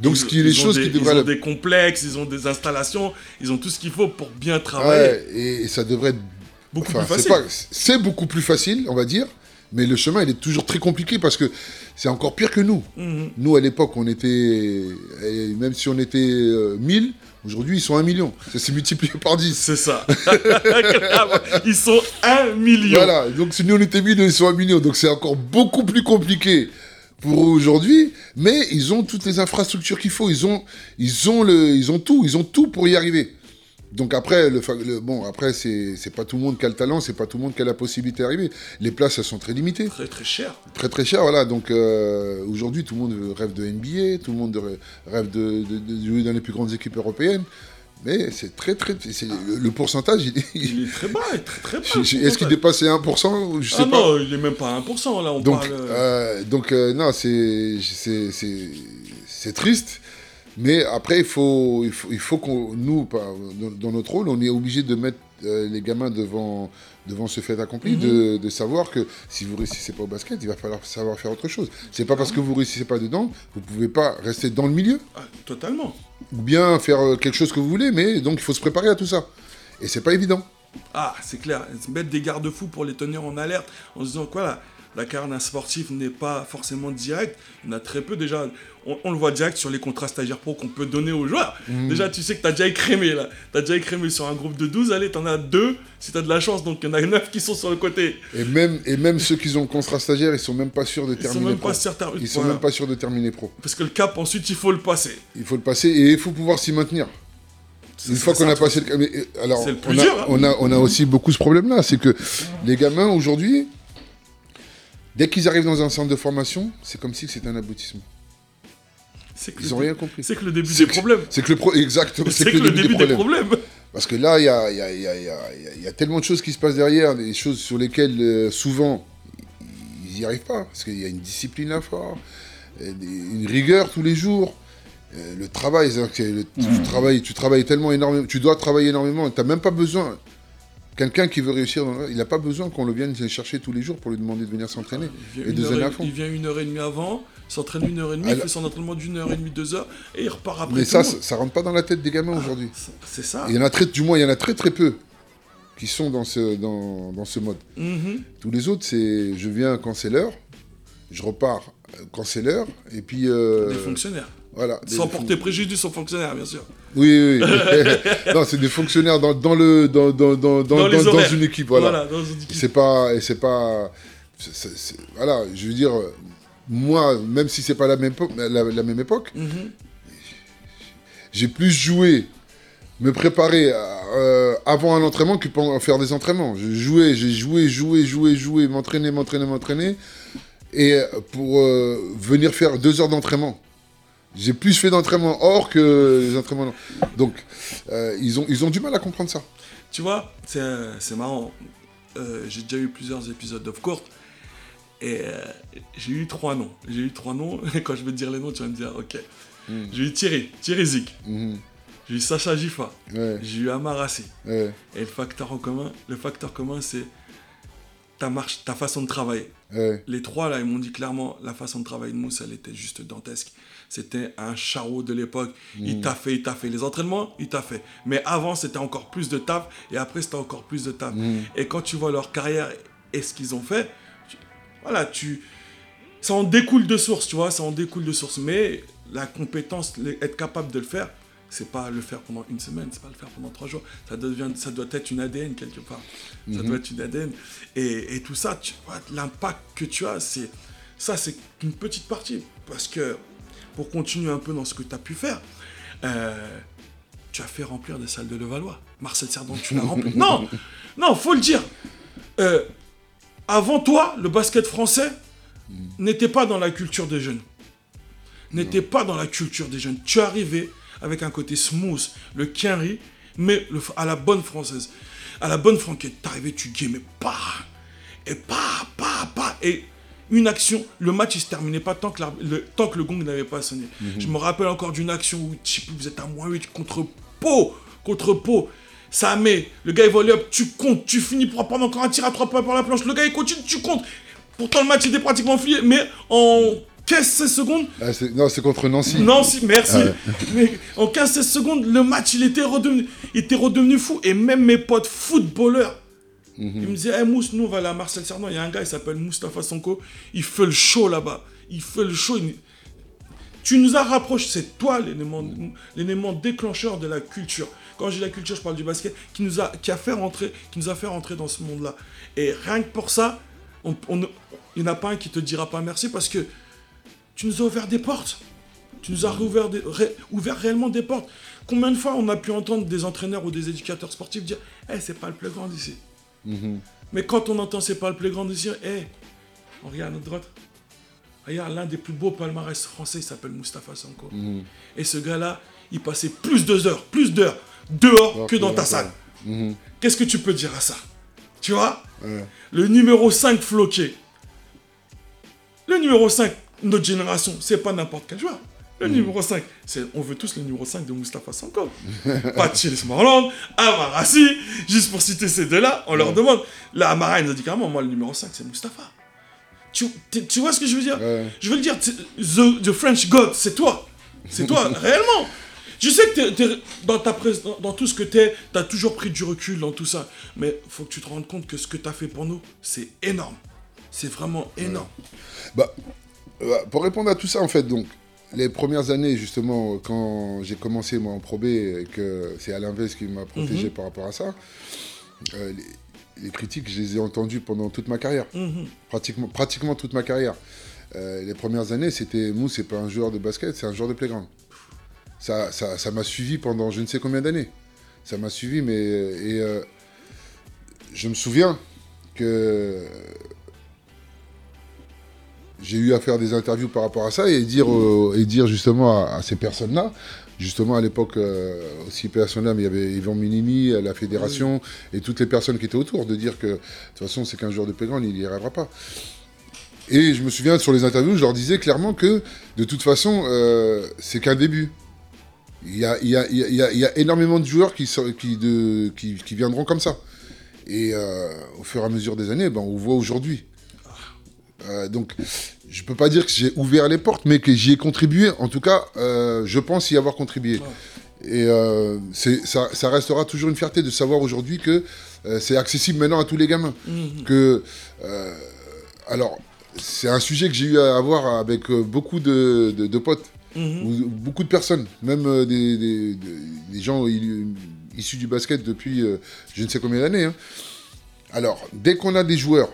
Donc, ce qui est les choses des- qui devraient. Ils ont des complexes, ils ont des installations, ils ont tout ce qu'il faut pour bien travailler. Ouais, et, et ça devrait être beaucoup Enfin, plus facile. c'est beaucoup plus facile, on va dire, mais le chemin, il est toujours très compliqué parce que c'est encore pire que nous. Mhm. Nous, à l'époque, on était, même si on était euh, 1000, aujourd'hui, ils sont 1 million. Ça s'est multiplié par 10. C'est ça. *laughs* Ils sont un million. Voilà, donc si nous, on était 1000, ils sont 1 million. Donc c'est encore beaucoup plus compliqué pour aujourd'hui, mais ils ont toutes les infrastructures qu'il faut. Ils ont, ils, ont le, ils ont tout, ils ont tout pour y arriver. Donc après, le, le- bon, après c'est c'est pas tout le monde qui a le talent, c'est pas tout le monde qui a la possibilité d'arriver. Les places, elles sont très limitées. Très très cher. très très cher, voilà. Donc euh, aujourd'hui, tout le monde rêve de NBA, tout le monde rê- rêve de, de- de jouer dans les plus grandes équipes européennes. Mais c'est très très. c'est- le, pourcentage, il, est très bas, très très *laughs* est-ce qu'il dépasse les 1% Je sais Ah pas? non, il est même pas à 1%. Là, on donc, parle. euh, euh, donc euh, non, c'est c'est- c'est- triste. Mais après, il faut, il faut, il faut qu'on, nous, dans, notre rôle, on est obligé de mettre les gamins devant, devant ce fait accompli, Mhm. de, de savoir que si vous réussissez pas au basket, il va falloir savoir faire autre chose. C'est pas parce que vous réussissez pas dedans, vous pouvez pas rester dans le milieu ah, totalement. Ou bien faire euh, quelque chose que vous voulez, mais donc il faut se préparer à tout ça. Et c'est pas évident. Ah, c'est clair. Mettre des garde-fous pour les tenir en alerte en se disant que voilà, la carrière d'un sportif n'est pas forcément directe. Il y en a très peu déjà. On, on le voit direct sur les contrats stagiaires pro qu'on peut donner aux joueurs. Mhm. Déjà, tu sais que tu as déjà écrémé là. Tu as déjà écrémé sur un groupe de 12. Allez, tu en as deux si tu as de la chance. Donc il y en a 9 qui sont sur le côté. Et même, et même ceux qui ont le contrat stagiaire, ils sont même pas sûrs de Ils terminer pro. certains. Ils sont Voilà. même pas sûrs de terminer pro. Parce que le cap, ensuite, il faut le passer. Il faut le passer et il faut pouvoir s'y maintenir. Une fois qu'on a passé le cap- mais, euh, alors le plus on a, dur, hein. on a on a aussi beaucoup ce problème-là, c'est que les gamins aujourd'hui, dès qu'ils arrivent dans un centre de formation, c'est comme si c'était un aboutissement. Que, Ils le- ont rien compris. c'est que le début C'est des que- problèmes. C'est que le pro... exactement, C'est que, le début des problèmes. problèmes. Parce que là, il y a, il y a- il y a- il y a- tellement de choses qui se passent derrière, des choses sur lesquelles euh, souvent ils n'y arrivent pas, parce qu'il y a une discipline à faire, des- une rigueur tous les jours. Euh, le travail, que tu, travailles, tu travailles tellement énormément, tu dois travailler énormément, tu n'as même pas besoin. Quelqu'un qui veut réussir, dans le- il n'a pas besoin qu'on le vienne chercher tous les jours pour lui demander de venir s'entraîner. Il Et heure à fond. il vient une heure et demie avant, s'entraîne une heure et demie, il fait son entraînement d'une heure et demie, deux heures, et il repart après. Mais tout ça, ça, monde. ça rentre pas dans la tête des gamins aujourd'hui. C'est- ça. Il y en a très, du moins, il y en a très très peu qui sont dans ce, dans, dans ce mode. Mhm. Tous les autres, c'est je viens quand c'est l'heure, je repars quand c'est l'heure, et puis. euh, Des fonctionnaires. Voilà. Sans porter préjudice aux fonctionnaires, bien sûr. Oui, oui. oui. *laughs* non, c'est des fonctionnaires dans, dans le, dans, dans, dans, dans, une équipe. Voilà. Voilà, dans une équipe. C'est pas. Et c'est pas. voilà, je veux dire, moi, même si c'est pas la même, époque- la, la même époque, Mhm. j'ai plus joué, me préparer euh, avant un entraînement que pendant faire des entraînements. Je jouais, j'ai joué, joué, joué, joué, m'entraîner, m'entraîner, m'entraîner, et euh, pour euh, venir faire deux heures d'entraînement. J'ai plus fait d'entraînement hors que les entraînements. Donc, euh, ils, ont, ils ont du mal à comprendre ça. Tu vois, c'est marrant. Euh, j'ai déjà eu plusieurs épisodes d'Off Court. Et euh, j'ai eu trois noms. J'ai eu trois noms. Et *laughs* quand je vais te dire les noms, tu vas me dire, ok. J'ai eu Thierry, Thierry Zik. Mhm. J'ai eu Sacha Gifa. Ouais, J'ai eu Amarassi. ouais, Et le facteur en commun, le facteur commun, c'est ta marche, ta façon de travailler. ouais. Les trois, là, ils m'ont dit clairement, la façon de travailler de Mousse, elle était juste dantesque. C'était un charreau de l'époque. Il t'a fait, il t'a fait. Les entraînements, il t'a fait. Mais avant, c'était encore plus de taf. Et après, c'était encore plus de taf. Mhm. Et quand tu vois leur carrière et ce qu'ils ont fait, tu- voilà, tu... Ça en découle de source, tu vois, ça en découle de source. Mais la compétence, être capable de le faire, c'est pas le faire pendant une semaine, c'est pas le faire pendant trois jours. Ça, devient, ça doit être une ADN quelque part. Ça doit être une ADN. Et, et tout ça, tu vois, l'impact que tu as, c'est ça, c'est une petite partie. Parce que pour continuer un peu dans ce que tu as pu faire, euh, tu as fait remplir des salles de Levallois. Marcel Cerdan, tu l'as rempli. *laughs* Non, non, faut le dire. Euh, avant toi, le basket français n'était pas dans la culture des jeunes. N'était pas dans la culture des jeunes. Tu arrivé avec un côté smooth, le quinri, mais le- à la bonne française. À la bonne franquette. Arrivé, tu gamais pas. Et pas, pas, pas. Et une action, le match il se terminait pas tant que, le, tant que le gong n'avait pas sonné. Je me rappelle encore d'une action où je sais plus, vous êtes à moins 8 contre Pau. Contre Pau. Ça met, le gars il vole up, tu comptes, tu finis pour prendre encore un tir à trois points par la planche. Le gars il continue, tu comptes. Pourtant le match était pratiquement fini, mais en 15-16 secondes, Ah, c'est- non, c'est contre Nancy. si, merci. *laughs* Mais en 15-16 secondes, le match, il était redevenu, il était redevenu fou. Et même mes potes footballeurs, Il me disait, hey, Mousse, nous on va aller à Marcel Cerdan. Il y a un gars, il s'appelle Moustapha Sonko. Il fait le show là-bas. Il fait le show. Tu nous as rapproché. C'est toi l'élément, déclencheur de la culture. Quand j'ai la culture, je parle du basket, qui nous a, qui a fait rentrer, qui nous a fait rentrer dans ce monde-là. Et rien que pour ça, il n'y en a pas un qui te dira pas merci parce que tu nous as ouvert des portes. Tu nous as ré- ouvert réellement des portes. Combien de fois on a pu entendre des entraîneurs ou des éducateurs sportifs dire Eh, c'est pas le playground ici. Mais quand on entend c'est pas le playground ici, eh, on regarde à notre droite. Regarde, l'un des plus beaux palmarès français, il s'appelle Mustapha Sanko. Et ce gars-là, il passait plus de heures, plus d'heures dehors que dans ta salle. Qu'est-ce que tu peux dire à ça? Tu vois? Ouais. Le numéro 5 floqué. Le numéro 5, notre génération, c'est pas n'importe quel joueur. Le numéro 5, c'est, on veut tous le numéro 5 de Mustapha Sanko. *laughs* pas Chelsea Morland, Amarassi, juste pour citer ces deux-là, on leur demande. Là, Amara, il nous a dit carrément, moi, le numéro 5, c'est Mustapha. Tu, tu vois ce que je veux dire? Ouais. Je veux le dire, the, the French God, c'est toi. C'est toi, *laughs* réellement. Je sais que dans, ta dans, dans tout ce que t'es, t'as toujours pris du recul dans tout ça. Mais faut que tu te rendes compte que ce que t'as fait pour nous, c'est énorme. C'est vraiment énorme. Bah, euh, pour répondre à tout ça, en fait, donc, les premières années, justement, quand j'ai commencé, moi, en Pro B, et que c'est Alain Vez qui m'a protégé Mhm. par rapport à ça, euh, les, les critiques, je les ai entendues pendant toute ma carrière. Mhm. Pratiquement, pratiquement toute ma carrière. Euh, les premières années, c'était, Mou, c'est pas un joueur de basket, c'est un joueur de playground. Ça ça, ça m'a suivi pendant je ne sais combien d'années. Ça m'a suivi, mais... Et euh, je me souviens que j'ai eu à faire des interviews par rapport à ça et dire, euh, et dire justement à, à ces personnes-là, justement à l'époque euh, aussi personnes-là, mais il y avait Yvan Minimi, la fédération et toutes les personnes qui étaient autour, de dire que de toute façon c'est qu'un joueur de playground, il n'y arrivera pas. Et je me souviens sur les interviews, je leur disais clairement que de toute façon euh, c'est qu'un début. Il y a, il y a- il y a- il y énormément de joueurs qui, qui, de, qui, qui viendront comme ça. Et euh, au fur et à mesure des années, ben, on voit aujourd'hui. Euh, donc, je peux pas dire que j'ai ouvert les portes, mais que j'y ai contribué. En tout cas, euh, je pense y avoir contribué. Et euh, ça, ça restera toujours une fierté de savoir aujourd'hui que euh, c'est accessible maintenant à tous les gamins. Que, euh, alors, c'est un sujet que j'ai eu à avoir avec beaucoup de, de- de potes, ou beaucoup de personnes, même des, des- des- des gens i- issus du basket depuis je ne sais combien d'années. hein. Alors, dès qu'on a des joueurs,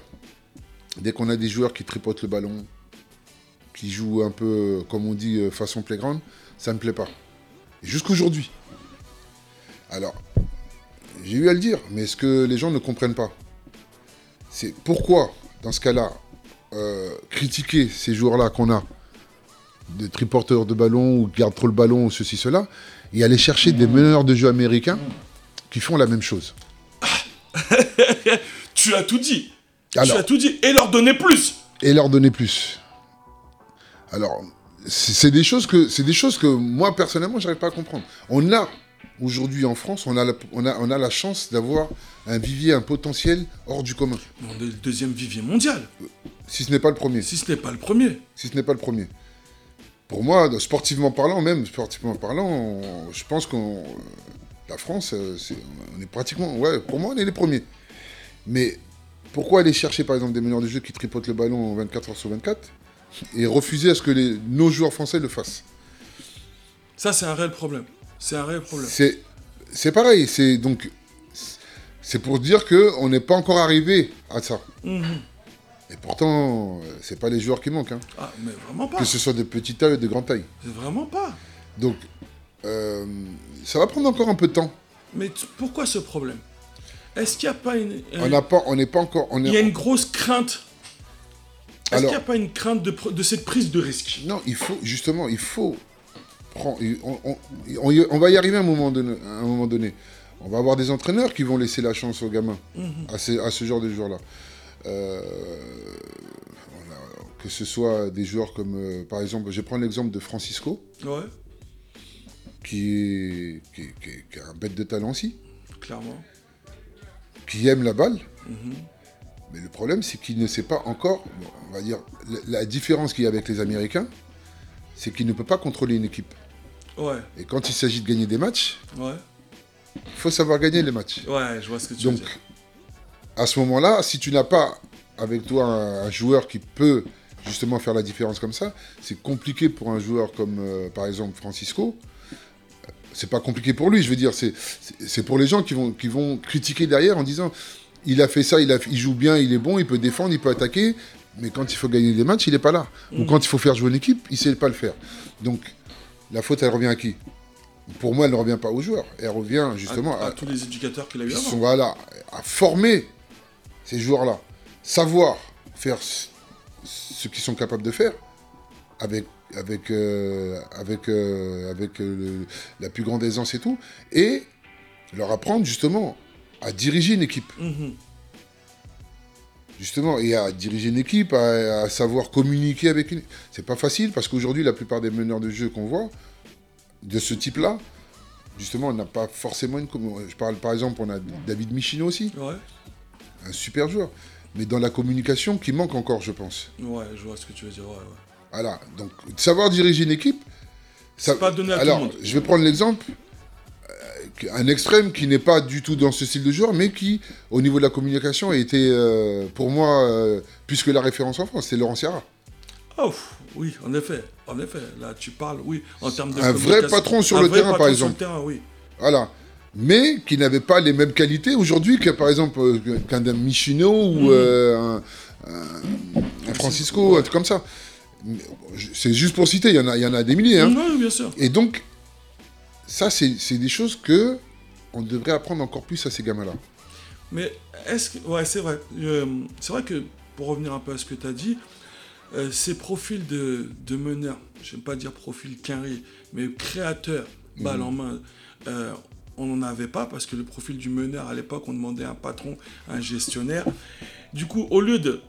dès qu'on a des joueurs qui tripotent le ballon, qui jouent un peu, comme on dit, euh, façon playground, ça ne me plaît pas. Jusqu'aujourd'hui. Alors, j'ai eu à le dire, mais ce que les gens ne comprennent pas, c'est pourquoi, dans ce cas-là, euh, critiquer ces joueurs-là qu'on a, des triporteurs de ballon ou qui gardent trop le ballon ou ceci, cela, et aller chercher des meneurs de jeu américains qui font la même chose. *laughs* Tu as tout dit. Alors. Tu as tout dit. Et leur donner plus. et leur donner plus. Alors, c'est des choses que c'est des choses que moi personnellement j'arrive pas à comprendre. On a aujourd'hui en France, on a la, on a, on a la chance d'avoir un vivier, un potentiel hors du commun. On est le deuxième vivier mondial. Si ce n'est pas le premier. Si ce n'est pas le premier. Si ce n'est pas le premier. Pour moi, sportivement parlant, même sportivement parlant, on- je pense qu'on la France, euh, on est pratiquement, ouais, pour moi, on est les premiers. Mais pourquoi aller chercher par exemple des meneurs de jeu qui tripotent le ballon 24 heures sur 24 et refuser à ce que les, nos joueurs français le fassent? Ça, c'est un réel problème. C'est un réel problème. C'est c'est pareil, c'est donc c'est pour dire que on n'est pas encore arrivé à ça. Mhm. Et pourtant, c'est pas les joueurs qui manquent, hein. Ah, mais vraiment pas. que ce soit de petite taille ou de grande taille. C'est vraiment pas. Donc, euh, ça va prendre encore un peu de temps. Mais pourquoi ce problème? Est-ce qu'il n'y a pas une. On n'a pas, on n'est pas encore, on Il y a une grosse crainte. Est-ce qu'il n'y a pas une crainte de, cette prise de risque? Non, il faut justement, il faut prendre, on, on- on y- on va y arriver à un moment donné. à un moment donné. On va avoir des entraîneurs qui vont laisser la chance aux gamins, à, ces- à ce genre de joueurs-là. Euh, que ce soit des joueurs comme, euh, par exemple, je prendre l'exemple de Francisco, Ouais, qui est, qui, est- qui est- qui est un bête de talent aussi, clairement. Qui aime la balle. Mais le problème, c'est qu'il ne sait pas encore, on va dire, la, la différence qu'il y a avec les Américains, c'est qu'il ne peut pas contrôler une équipe. Ouais, Et quand il s'agit de gagner des matchs, ouais. il faut savoir gagner les matchs. Ouais, je vois ce que tu veux Donc, dire. à ce moment-là, si tu n'as pas avec toi un, un joueur qui peut justement faire la différence comme ça, c'est compliqué pour un joueur comme euh, par exemple Francisco. C'est pas compliqué pour lui, je veux dire, c'est pour les gens qui vont, qui vont critiquer derrière en disant il a fait ça, il, a, il joue bien, il est bon, il peut défendre, il peut attaquer, mais quand il faut gagner des matchs, il n'est pas là. Ou quand il faut faire jouer une équipe, il ne sait pas le faire. Donc la faute, elle revient à qui? Pour moi, elle ne revient pas aux joueurs, elle revient justement à, à, à tous les éducateurs qu'il a eu avant. sont voilà, à former ces joueurs-là, savoir faire ce qu'ils sont capables de faire avec, avec, euh, avec, euh, avec euh, le- la plus grande aisance et tout, et leur apprendre justement à diriger une équipe. Mhm. Justement, et à diriger une équipe, à, à savoir communiquer avec une. C'est pas facile parce qu'aujourd'hui, la plupart des meneurs de jeu qu'on voit, de ce type-là, justement, on n'a pas forcément une. Je parle par exemple, on a David Michino aussi, Ouais, un super joueur. Mais dans la communication, qui manque encore, je pense. ouais, je vois ce que tu veux dire. Ouais, ouais. Voilà. Donc, savoir diriger une équipe. Ça... C'est pas donné à tout Alors, le monde. je vais prendre l'exemple. euh, Un extrême qui n'est pas du tout dans ce style de joueur, mais qui, au niveau de la communication, a été, euh, pour moi, euh, plus que la référence en France, c'est Laurent Sierra. Oh, oui, en effet, en effet. Là, tu parles, oui, en termes de Un vrai patron sur Un le vrai terrain, par exemple. Sur le terrain, oui. Voilà. Mais qui n'avait pas les mêmes qualités aujourd'hui que, par exemple, qu'un Michino ou euh, un, un- un Francisco, un truc comme ça. Je- C'est juste pour citer, il y en a, il y en a des milliers. hein. Oui, bien sûr. Et donc, ça, c'est des choses que on devrait apprendre encore plus à ces gamins-là. Mais est-ce que. Ouais, c'est vrai. Euh, c'est vrai que, pour revenir un peu à ce que tu as dit, euh, ces profils de, de meneurs, j'aime pas dire profil quinri, mais créateurs, balle en main, euh, on n'en avait pas parce que le profil du meneur, à l'époque, on demandait un patron, un gestionnaire. Du coup, au lieu de.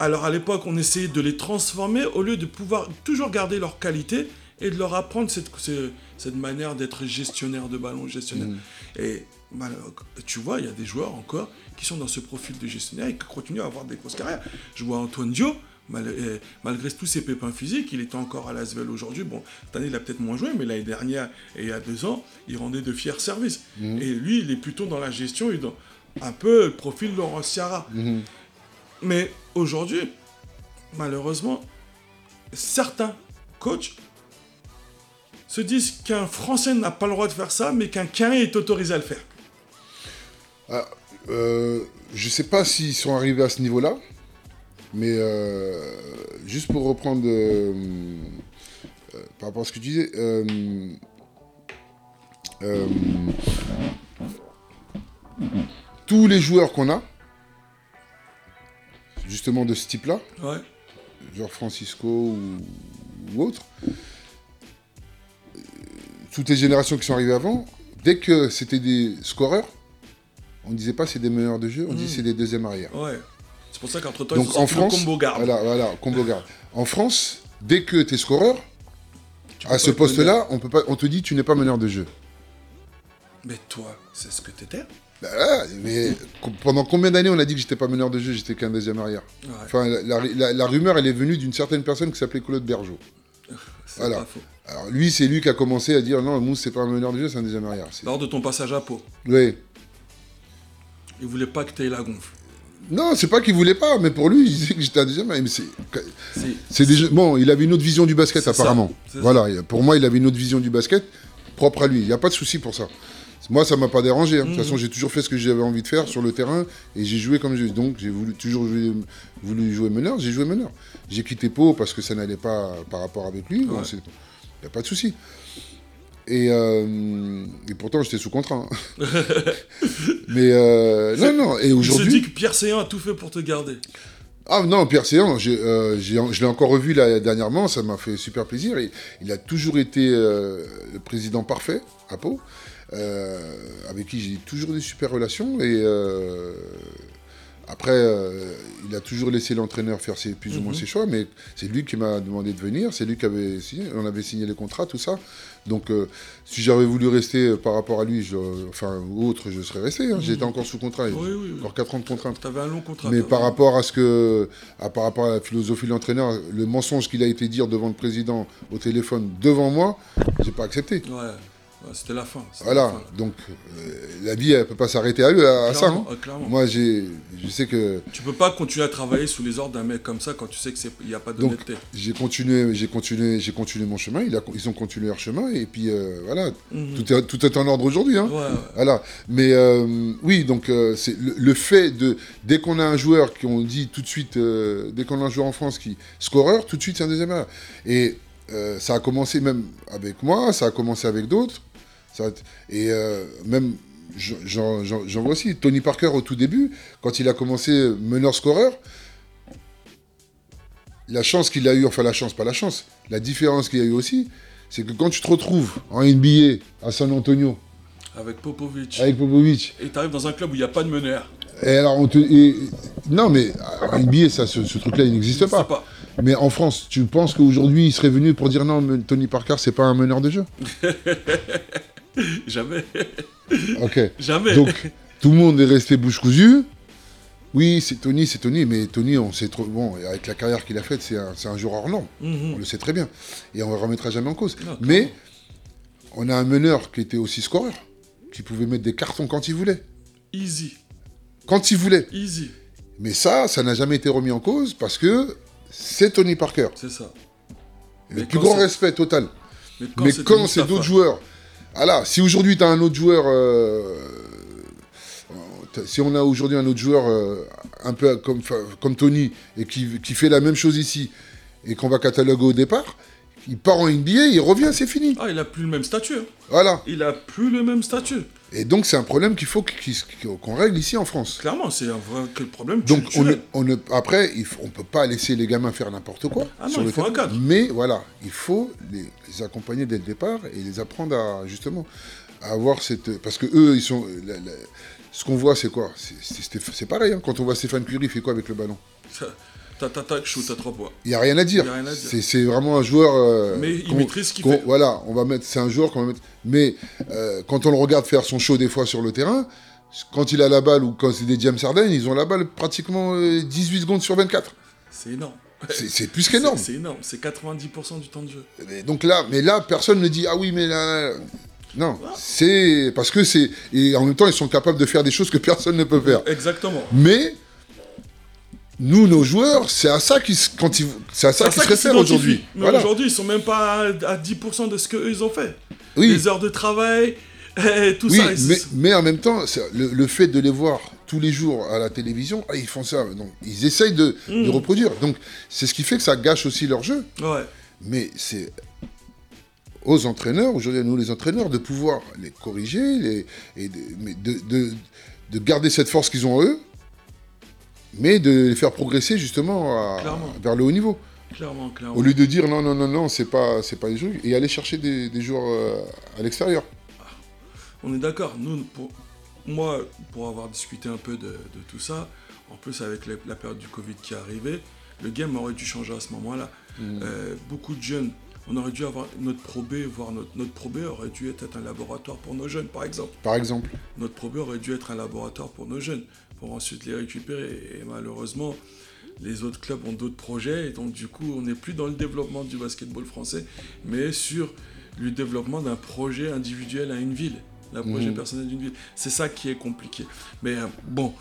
Alors à l'époque, on essayait de les transformer au lieu de pouvoir toujours garder leur qualité et de leur apprendre cette, ce- cette manière d'être gestionnaire de ballon, gestionnaire. Et mal- tu vois, il y a des joueurs encore qui sont dans ce profil de gestionnaire et qui continuent à avoir des grosses carrières. Je vois Antoine Dio, mal- euh, malgré tous ses pépins physiques, il était encore à l'Asvel aujourd'hui. Bon, cette année, il a peut-être moins joué, mais l'année dernière et il y a deux ans, il rendait de fiers services. Et lui, il est plutôt dans la gestion et dans un peu le profil Laurent Ciara. Mais aujourd'hui, malheureusement, certains coachs se disent qu'un Français n'a pas le droit de faire ça, mais qu'un Quinri est autorisé à le faire. Ah, euh, je sais pas s'ils sont arrivés à ce niveau-là, mais euh, juste pour reprendre euh, par rapport à ce que tu disais, tous les joueurs qu'on a, justement de ce type-là, Ouais. genre Francisco ou, ou autre, euh, toutes les générations qui sont arrivées avant, dès que c'était des scoreurs, on ne disait pas c'est des meneurs de jeu, on disait c'est des deuxièmes arrières. Ouais. C'est pour ça qu'entre-temps, Donc ils ont en France, combo garde. voilà, voilà, combo garde. *laughs* En France, dès que tu es scoreur, Tu à ce poste-là, on, peut pas, on te dit tu n'es pas meneur de jeu. Mais toi, c'est ce que t'étais. Bah, mais pendant combien d'années on a dit que j'étais pas meneur de jeu, j'étais qu'un deuxième arrière Ouais, Enfin, la, la- la- la rumeur, elle est venue d'une certaine personne qui s'appelait Claude Bergeau. *laughs* voilà. pas faux. Alors lui, c'est lui qui a commencé à dire non, Mousse, c'est pas un meneur de jeu, c'est un deuxième arrière. Lors de ton passage à Pau, Oui. il voulait pas que t'aies la gonfle. Non, c'est pas qu'il voulait pas, mais pour lui, il disait que j'étais un deuxième arrière. Mais c'est- Bon, il avait une autre vision du basket ça, apparemment. Voilà, il- pour moi, il avait une autre vision du basket propre à lui. Il n'y a pas de souci pour ça. Moi, ça m'a pas dérangé. hein. De toute Mhm. façon, j'ai toujours fait ce que j'avais envie de faire sur le terrain et j'ai joué comme je. Donc, j'ai voulu toujours jouer, voulu jouer meneur. J'ai joué meneur. J'ai quitté Pau parce que ça n'allait pas par rapport avec lui. Ouais. Il n'y a pas de souci. Et, euh, et pourtant, j'étais sous contrat. hein. *laughs* Mais euh, non, non. Et aujourd'hui. dit que Pierre Séant a tout fait pour te garder. Ah non, Pierre Séant, j'ai, euh, je l'ai encore revu là, dernièrement, ça m'a fait super plaisir. Il, il a toujours été le président parfait à Pau, avec qui j'ai toujours des super relations. Et euh, après, euh, il a toujours laissé l'entraîneur faire ses, plus ou moins Mhm. ses choix, mais c'est lui qui m'a demandé de venir, c'est lui qui avait signé, on avait signé les contrats, tout ça. Donc euh, si j'avais voulu rester euh, par rapport à lui, je- enfin ou autre, je serais resté. hein. J'étais encore sous contrat, Oui, oui, oui. encore 4 ans de contrat. T'avais un long contrat. Mais par rapport à ce que, à, par rapport à la philosophie de l'entraîneur, le mensonge qu'il a été dire devant le président au téléphone devant moi, j'ai pas accepté. Ouais. C'était la fin. Voilà, la fin. donc euh, la vie, elle peut pas s'arrêter à, eux, à, à ça. Hein. euh, clairement. Moi, je sais que Tu peux pas continuer à travailler sous les ordres d'un mec comme ça quand tu sais qu'il n'y a pas d'honnêteté. j'ai continué, j'ai continué, j'ai continué mon chemin. Il a- ils ont continué leur chemin et puis euh, voilà, Mhm. tout, est, tout est en ordre aujourd'hui. Hein. Ouais, ouais. Voilà. Mais euh, oui, donc c'est le, le fait de dès qu'on a un joueur qui on dit tout de suite, dès qu'on a un joueur en France qui scoreur, tout de suite c'est un deuxième. Et ça a commencé même avec moi, ça a commencé avec d'autres. Ça Et euh, même j'en- vois aussi Tony Parker au tout début, quand il a commencé meneur scoreur. La chance qu'il a eu, enfin la chance, pas la chance, la différence qu'il y a eu aussi, c'est que quand tu te retrouves en NBA à San Antonio, Avec Popovic. avec Popovic. Et tu arrives dans un club où il n'y a pas de meneur. Et alors, on te. et- non, mais en NBA, ça, ce, ce truc-là, il n'existe pas. pas. Mais en France, tu penses qu'aujourd'hui, il serait venu pour dire non, Tony Parker, c'est pas un meneur de jeu? *laughs* *laughs* Jamais. Ok. Jamais. Donc, tout le monde est resté bouche cousue. Oui, c'est Tony, c'est Tony, mais Tony, on sait trop. Bon, avec la carrière qu'il a faite, c'est un, un joueur hors norme. Mhm. On le sait très bien. Et on ne le remettra jamais en cause. Non, mais on a un meneur qui était aussi scoreur, qui pouvait mettre des cartons quand il voulait. Easy. Quand il voulait. Easy. Mais ça, ça n'a jamais été remis en cause parce que c'est Tony Parker. C'est ça. Le Mais plus grand respect total. Mais quand c'est d'autres joueurs, voilà, si aujourd'hui tu as un autre joueur, euh, t'as- si on a aujourd'hui un autre joueur euh, un peu comme, Tony et qui, qui fait la même chose ici et qu'on va cataloguer au départ, il part en NBA, il revient, c'est fini. Ah, il a plus le même statut. hein. Voilà. Il a plus le même statut. Et donc c'est un problème qu'il faut qu'on règle ici en France. Clairement, c'est un vrai problème. Donc on, on ne- après, il on ne peut pas laisser les gamins faire n'importe quoi. Ah non, sur il le faut un cadre. Mais voilà, il faut les, les accompagner dès le départ et les apprendre à justement à avoir cette. Parce que eux, ils sont. la- la- ce qu'on voit, c'est quoi? C'est- pareil. hein. Quand on voit Stéphane Curie, il fait quoi avec le ballon? Tac, shoot à trois points. Il n'y a rien à dire. C'est vraiment un joueur. euh, Mais il maîtrise ce qu'il fait. Voilà, on va mettre. C'est un joueur qu'on va mettre. Mais euh, quand on le regarde faire son show des fois sur le terrain, quand il a la balle ou quand c'est des James Harden, ils ont la balle pratiquement euh, 18 secondes sur 24. C'est énorme. C'est plus qu'énorme. C'est énorme. C'est 90% du temps de jeu. Et Donc là, mais là, personne ne dit ah oui, mais là, non, c'est parce que c'est et en même temps ils sont capables de faire des choses que personne ne peut faire. Exactement. Mais nous, nos joueurs, c'est à ça qu'ils, quand ils, c'est à ça C'est qu'ils ça se réfèrent aujourd'hui. Mais Voilà. aujourd'hui, ils sont même pas à, à 10% de ce qu'eux, ils ont fait. Oui. Les heures de travail, *laughs* tout Oui, ça. mais, mais en même temps, le, le fait de les voir tous les jours à la télévision, ah, ils font ça. Donc, ils essayent de, de Mm. reproduire. Donc, c'est ce qui fait que ça gâche aussi leur jeu. Ouais. Mais c'est aux entraîneurs, aujourd'hui à nous les entraîneurs, de pouvoir les corriger les, et de, mais de, de- de garder cette force qu'ils ont en eux, mais de les faire progresser justement à- vers le haut niveau. Clairement, clairement. Au lieu de dire non, non, non, non, c'est pas, c'est pas les jeux, et aller chercher des, des joueurs euh, à l'extérieur. On est d'accord. Nous, pour, moi, pour avoir discuté un peu de, de tout ça, en plus avec la, la période du Covid qui est arrivée, le game aurait dû changer à ce moment-là. Euh, beaucoup de jeunes, on aurait dû avoir notre Pro B, voire notre, notre Pro B aurait dû être un laboratoire pour nos jeunes, par exemple. Par exemple. Notre Pro B aurait dû être un laboratoire pour nos jeunes, pour ensuite les récupérer. Et malheureusement, les autres clubs ont d'autres projets, et donc du coup, on n'est plus dans le développement du basketball français, mais sur le développement d'un projet individuel à une ville, d'un projet Mhm. personnel d'une ville. C'est ça qui est compliqué. Mais euh, bon,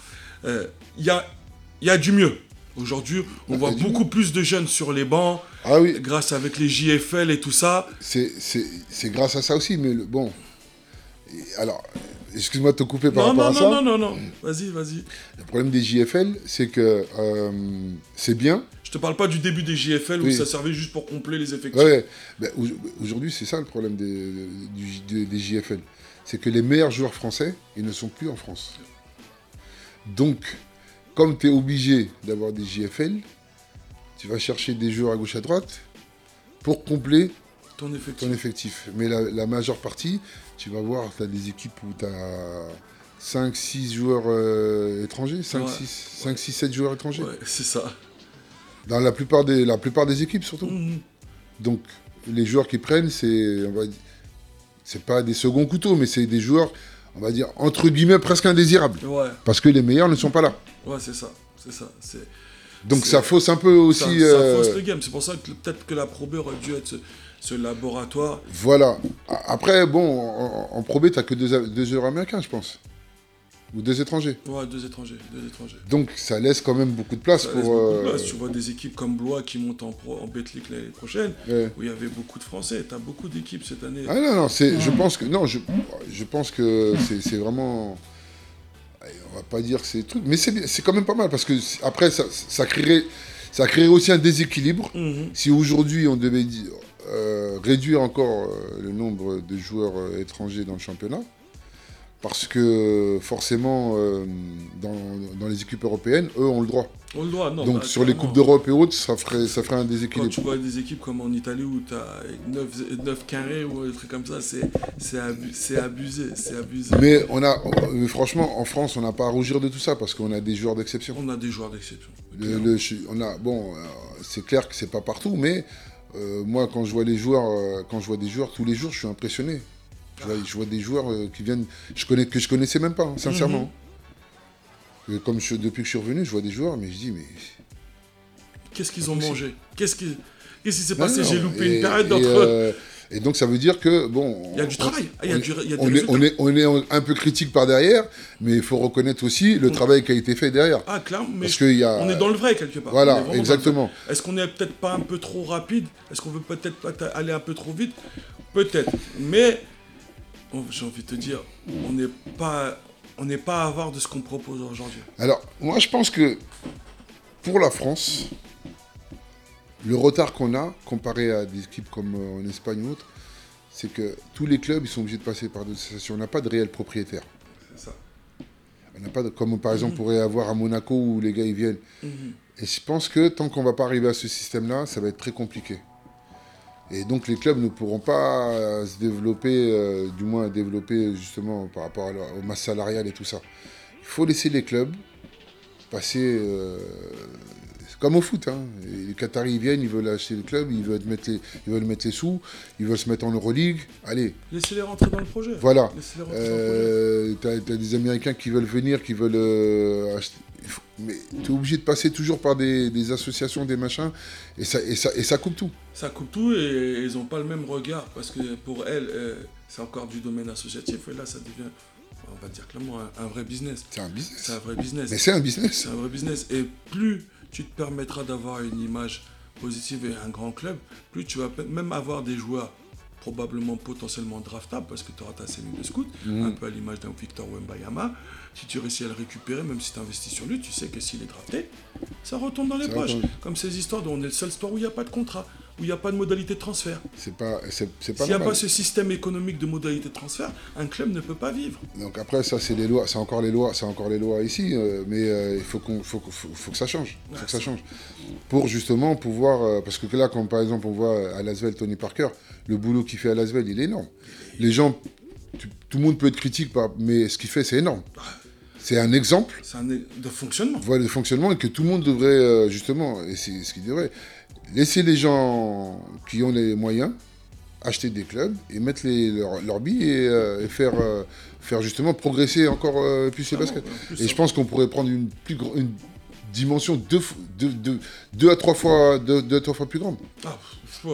euh, il y, a, y a du mieux. Aujourd'hui, on y voit beaucoup plus de jeunes sur les bancs, Ah oui, grâce avec les JFL et tout ça. c'est, grâce à ça aussi, mais le, bon. Alors, excuse-moi de te couper par Non, rapport non, à ça. non, non, non, non. Vas-y, vas-y. Le problème des JFL, c'est que euh, c'est bien, Je te parle pas du début des JFL où ça servait juste pour combler les effectifs. Ouais. Ben, au- Aujourd'hui, c'est ça le problème des, du- des- JFL. C'est que les meilleurs joueurs français, ils ne sont plus en France. Donc, comme tu es obligé d'avoir des JFL, tu vas chercher des joueurs à gauche à droite pour combler Ton effectif. ton effectif. Mais la, la majeure partie, tu vas voir, tu as des équipes où tu as 5, 6 joueurs euh, étrangers, 5, Ouais. 6, 5, 6, 7 joueurs étrangers. Ouais, c'est ça. Dans la plupart, des, la plupart des équipes surtout. Mhm. Donc, les joueurs qui prennent, c'est, c'est pas des seconds couteaux, mais c'est des joueurs, on va dire, entre guillemets, presque indésirables. Ouais, Parce que les meilleurs ne sont pas là. ouais, c'est ça, c'est ça. C'est Donc ça fausse un peu aussi. Ça, ça euh, fausse le game. C'est pour ça que peut-être que la Pro B aurait dû être ce, laboratoire. Voilà. Après, bon, en, en Pro B, t'as que deux, deux joueurs américains, je pense. Ou deux étrangers. Ouais, deux étrangers. Deux étrangers. Donc ça laisse quand même beaucoup de place Ça pour. laisse beaucoup de euh. Tu vois des équipes comme Blois qui montent en, pro, en l'année prochaine, ouais. où il y avait beaucoup de Français. Tu as beaucoup d'équipes cette année. Ah non, non, c'est, je pense que. Non, je, je pense que c'est, vraiment. On va pas dire que c'est tout. Mais c'est, c'est quand même pas mal parce que après, ça, ça, créerait, ça créerait aussi un déséquilibre. Mhm. Si aujourd'hui on devait dire, euh, réduire encore euh, le nombre de joueurs euh, étrangers dans le championnat, parce que forcément, euh, dans, dans les équipes européennes, eux ont le droit. On le droit, non. Donc bah, sur les. Coupes d'Europe et autres, ça ferait, ça ferait un Quand déséquilibre. tu vois des équipes comme en Italie où tu as 9, carrés ou des trucs comme ça, c'est c'est abu- c'est abusé. C'est abusé. Mais on a, mais franchement, en France, on n'a pas à rougir de tout ça parce qu'on a des joueurs d'exception. On a des joueurs d'exception. On a, bon, c'est clair que c'est pas partout, mais euh, moi, quand je vois les joueurs, euh, quand je vois des joueurs tous les jours, je suis impressionné. Je vois, je vois des joueurs euh, qui viennent, je connais que je connaissais même pas, hein, sincèrement. Mhm. Euh, comme je- depuis que je suis revenu, je vois des joueurs, mais je dis mais. Qu'est-ce qu'ils ont Possible. mangé? Qu'est-ce qui s'est passé? J'ai loupé et- une période d'entre. Et donc ça veut dire que bon. Il y a du travail. On est, un peu critique par derrière, mais il faut reconnaître aussi le travail qui a été fait derrière. Ah, clairement, mais Parce y a. on est dans le vrai quelque part. Voilà, exactement. Est-ce qu'on est peut-être pas un peu trop rapide? Est-ce qu'on veut peut-être pas aller un peu trop vite? Peut-être. Mais on- j'ai envie de te dire, on n'est pas, on n'est pas avare de ce qu'on propose aujourd'hui. Alors, moi, je pense que pour la France, le retard qu'on a, comparé à des équipes comme euh, en Espagne ou autre, c'est que tous les clubs, ils sont obligés de passer par des associations. On n'a pas de réel propriétaire. C'est ça. On n'a pas de, comme par exemple, on pourrait avoir à Monaco où les gars, ils viennent. Mhm. Et je pense que tant qu'on va pas arriver à ce système-là, ça va être très compliqué. Et donc les clubs ne pourront pas euh, se développer, euh, du moins développer justement par rapport à leur- aux masses salariales et tout ça. Il faut laisser les clubs passer euh, comme au foot. Hein. Les Qataris ils viennent, ils veulent acheter le club, ils veulent mettre les, ils veulent mettre les sous, ils veulent se mettre en Euroleague. Allez, Laissez-les rentrer dans le projet. voilà. Projet. Euh, t'as des Américains qui veulent venir, qui veulent euh, acheter. Mais tu es obligé de passer toujours par des, des associations, des machins, et ça, et, ça, et ça coupe tout. Ça coupe tout et ils n'ont pas le même regard parce que pour elles, euh, c'est encore du domaine associatif et là, ça devient, on va dire clairement, un, un vrai business. C'est un business. C'est un vrai business. Mais c'est un business. C'est un vrai business. Et plus tu te permettras d'avoir une image positive et un grand club, plus tu vas même avoir des joueurs probablement potentiellement draftables parce que tu auras ta cellule de scout, Mhm. un peu à l'image d'un Victor Wembayama. Si tu réussis à le récupérer, même si tu investis sur lui, tu sais que s'il est drafté, ça retombe dans les Ça poches. retombe. Comme ces histoires dont on est le seul sport où il n'y a pas de contrat, où il n'y a pas de modalité de transfert. C'est pas, c'est, c'est pas S'il n'y a pas ce système économique de modalité de transfert, un club ne peut pas vivre. Donc après, ça, c'est les lois. C'est encore les lois. C'est encore les lois ici. euh, mais euh, il faut, qu'on, faut, faut, faut que ça change. Faut que ça change. Pour justement pouvoir. euh, parce que là, quand par exemple on voit à Lasvel Tony Parker, le boulot qu'il fait à Lasvel, il est énorme. Les gens, tu- tout le monde peut être critique, mais ce qu'il fait, c'est énorme. C'est un exemple. C'est un é- de fonctionnement. voilà le fonctionnement et que tout le monde devrait euh, justement, et c'est ce qu'il devrait, laisser les gens qui ont les moyens acheter des clubs et mettre les, leurs leur billes et, euh, et faire, euh, faire justement progresser encore euh, plus les baskets. En plus, Et je pense qu'on pourrait prendre une, plus une dimension deux, f- deux, deux- deux à trois fois, deux, deux à trois fois plus grande. Ah,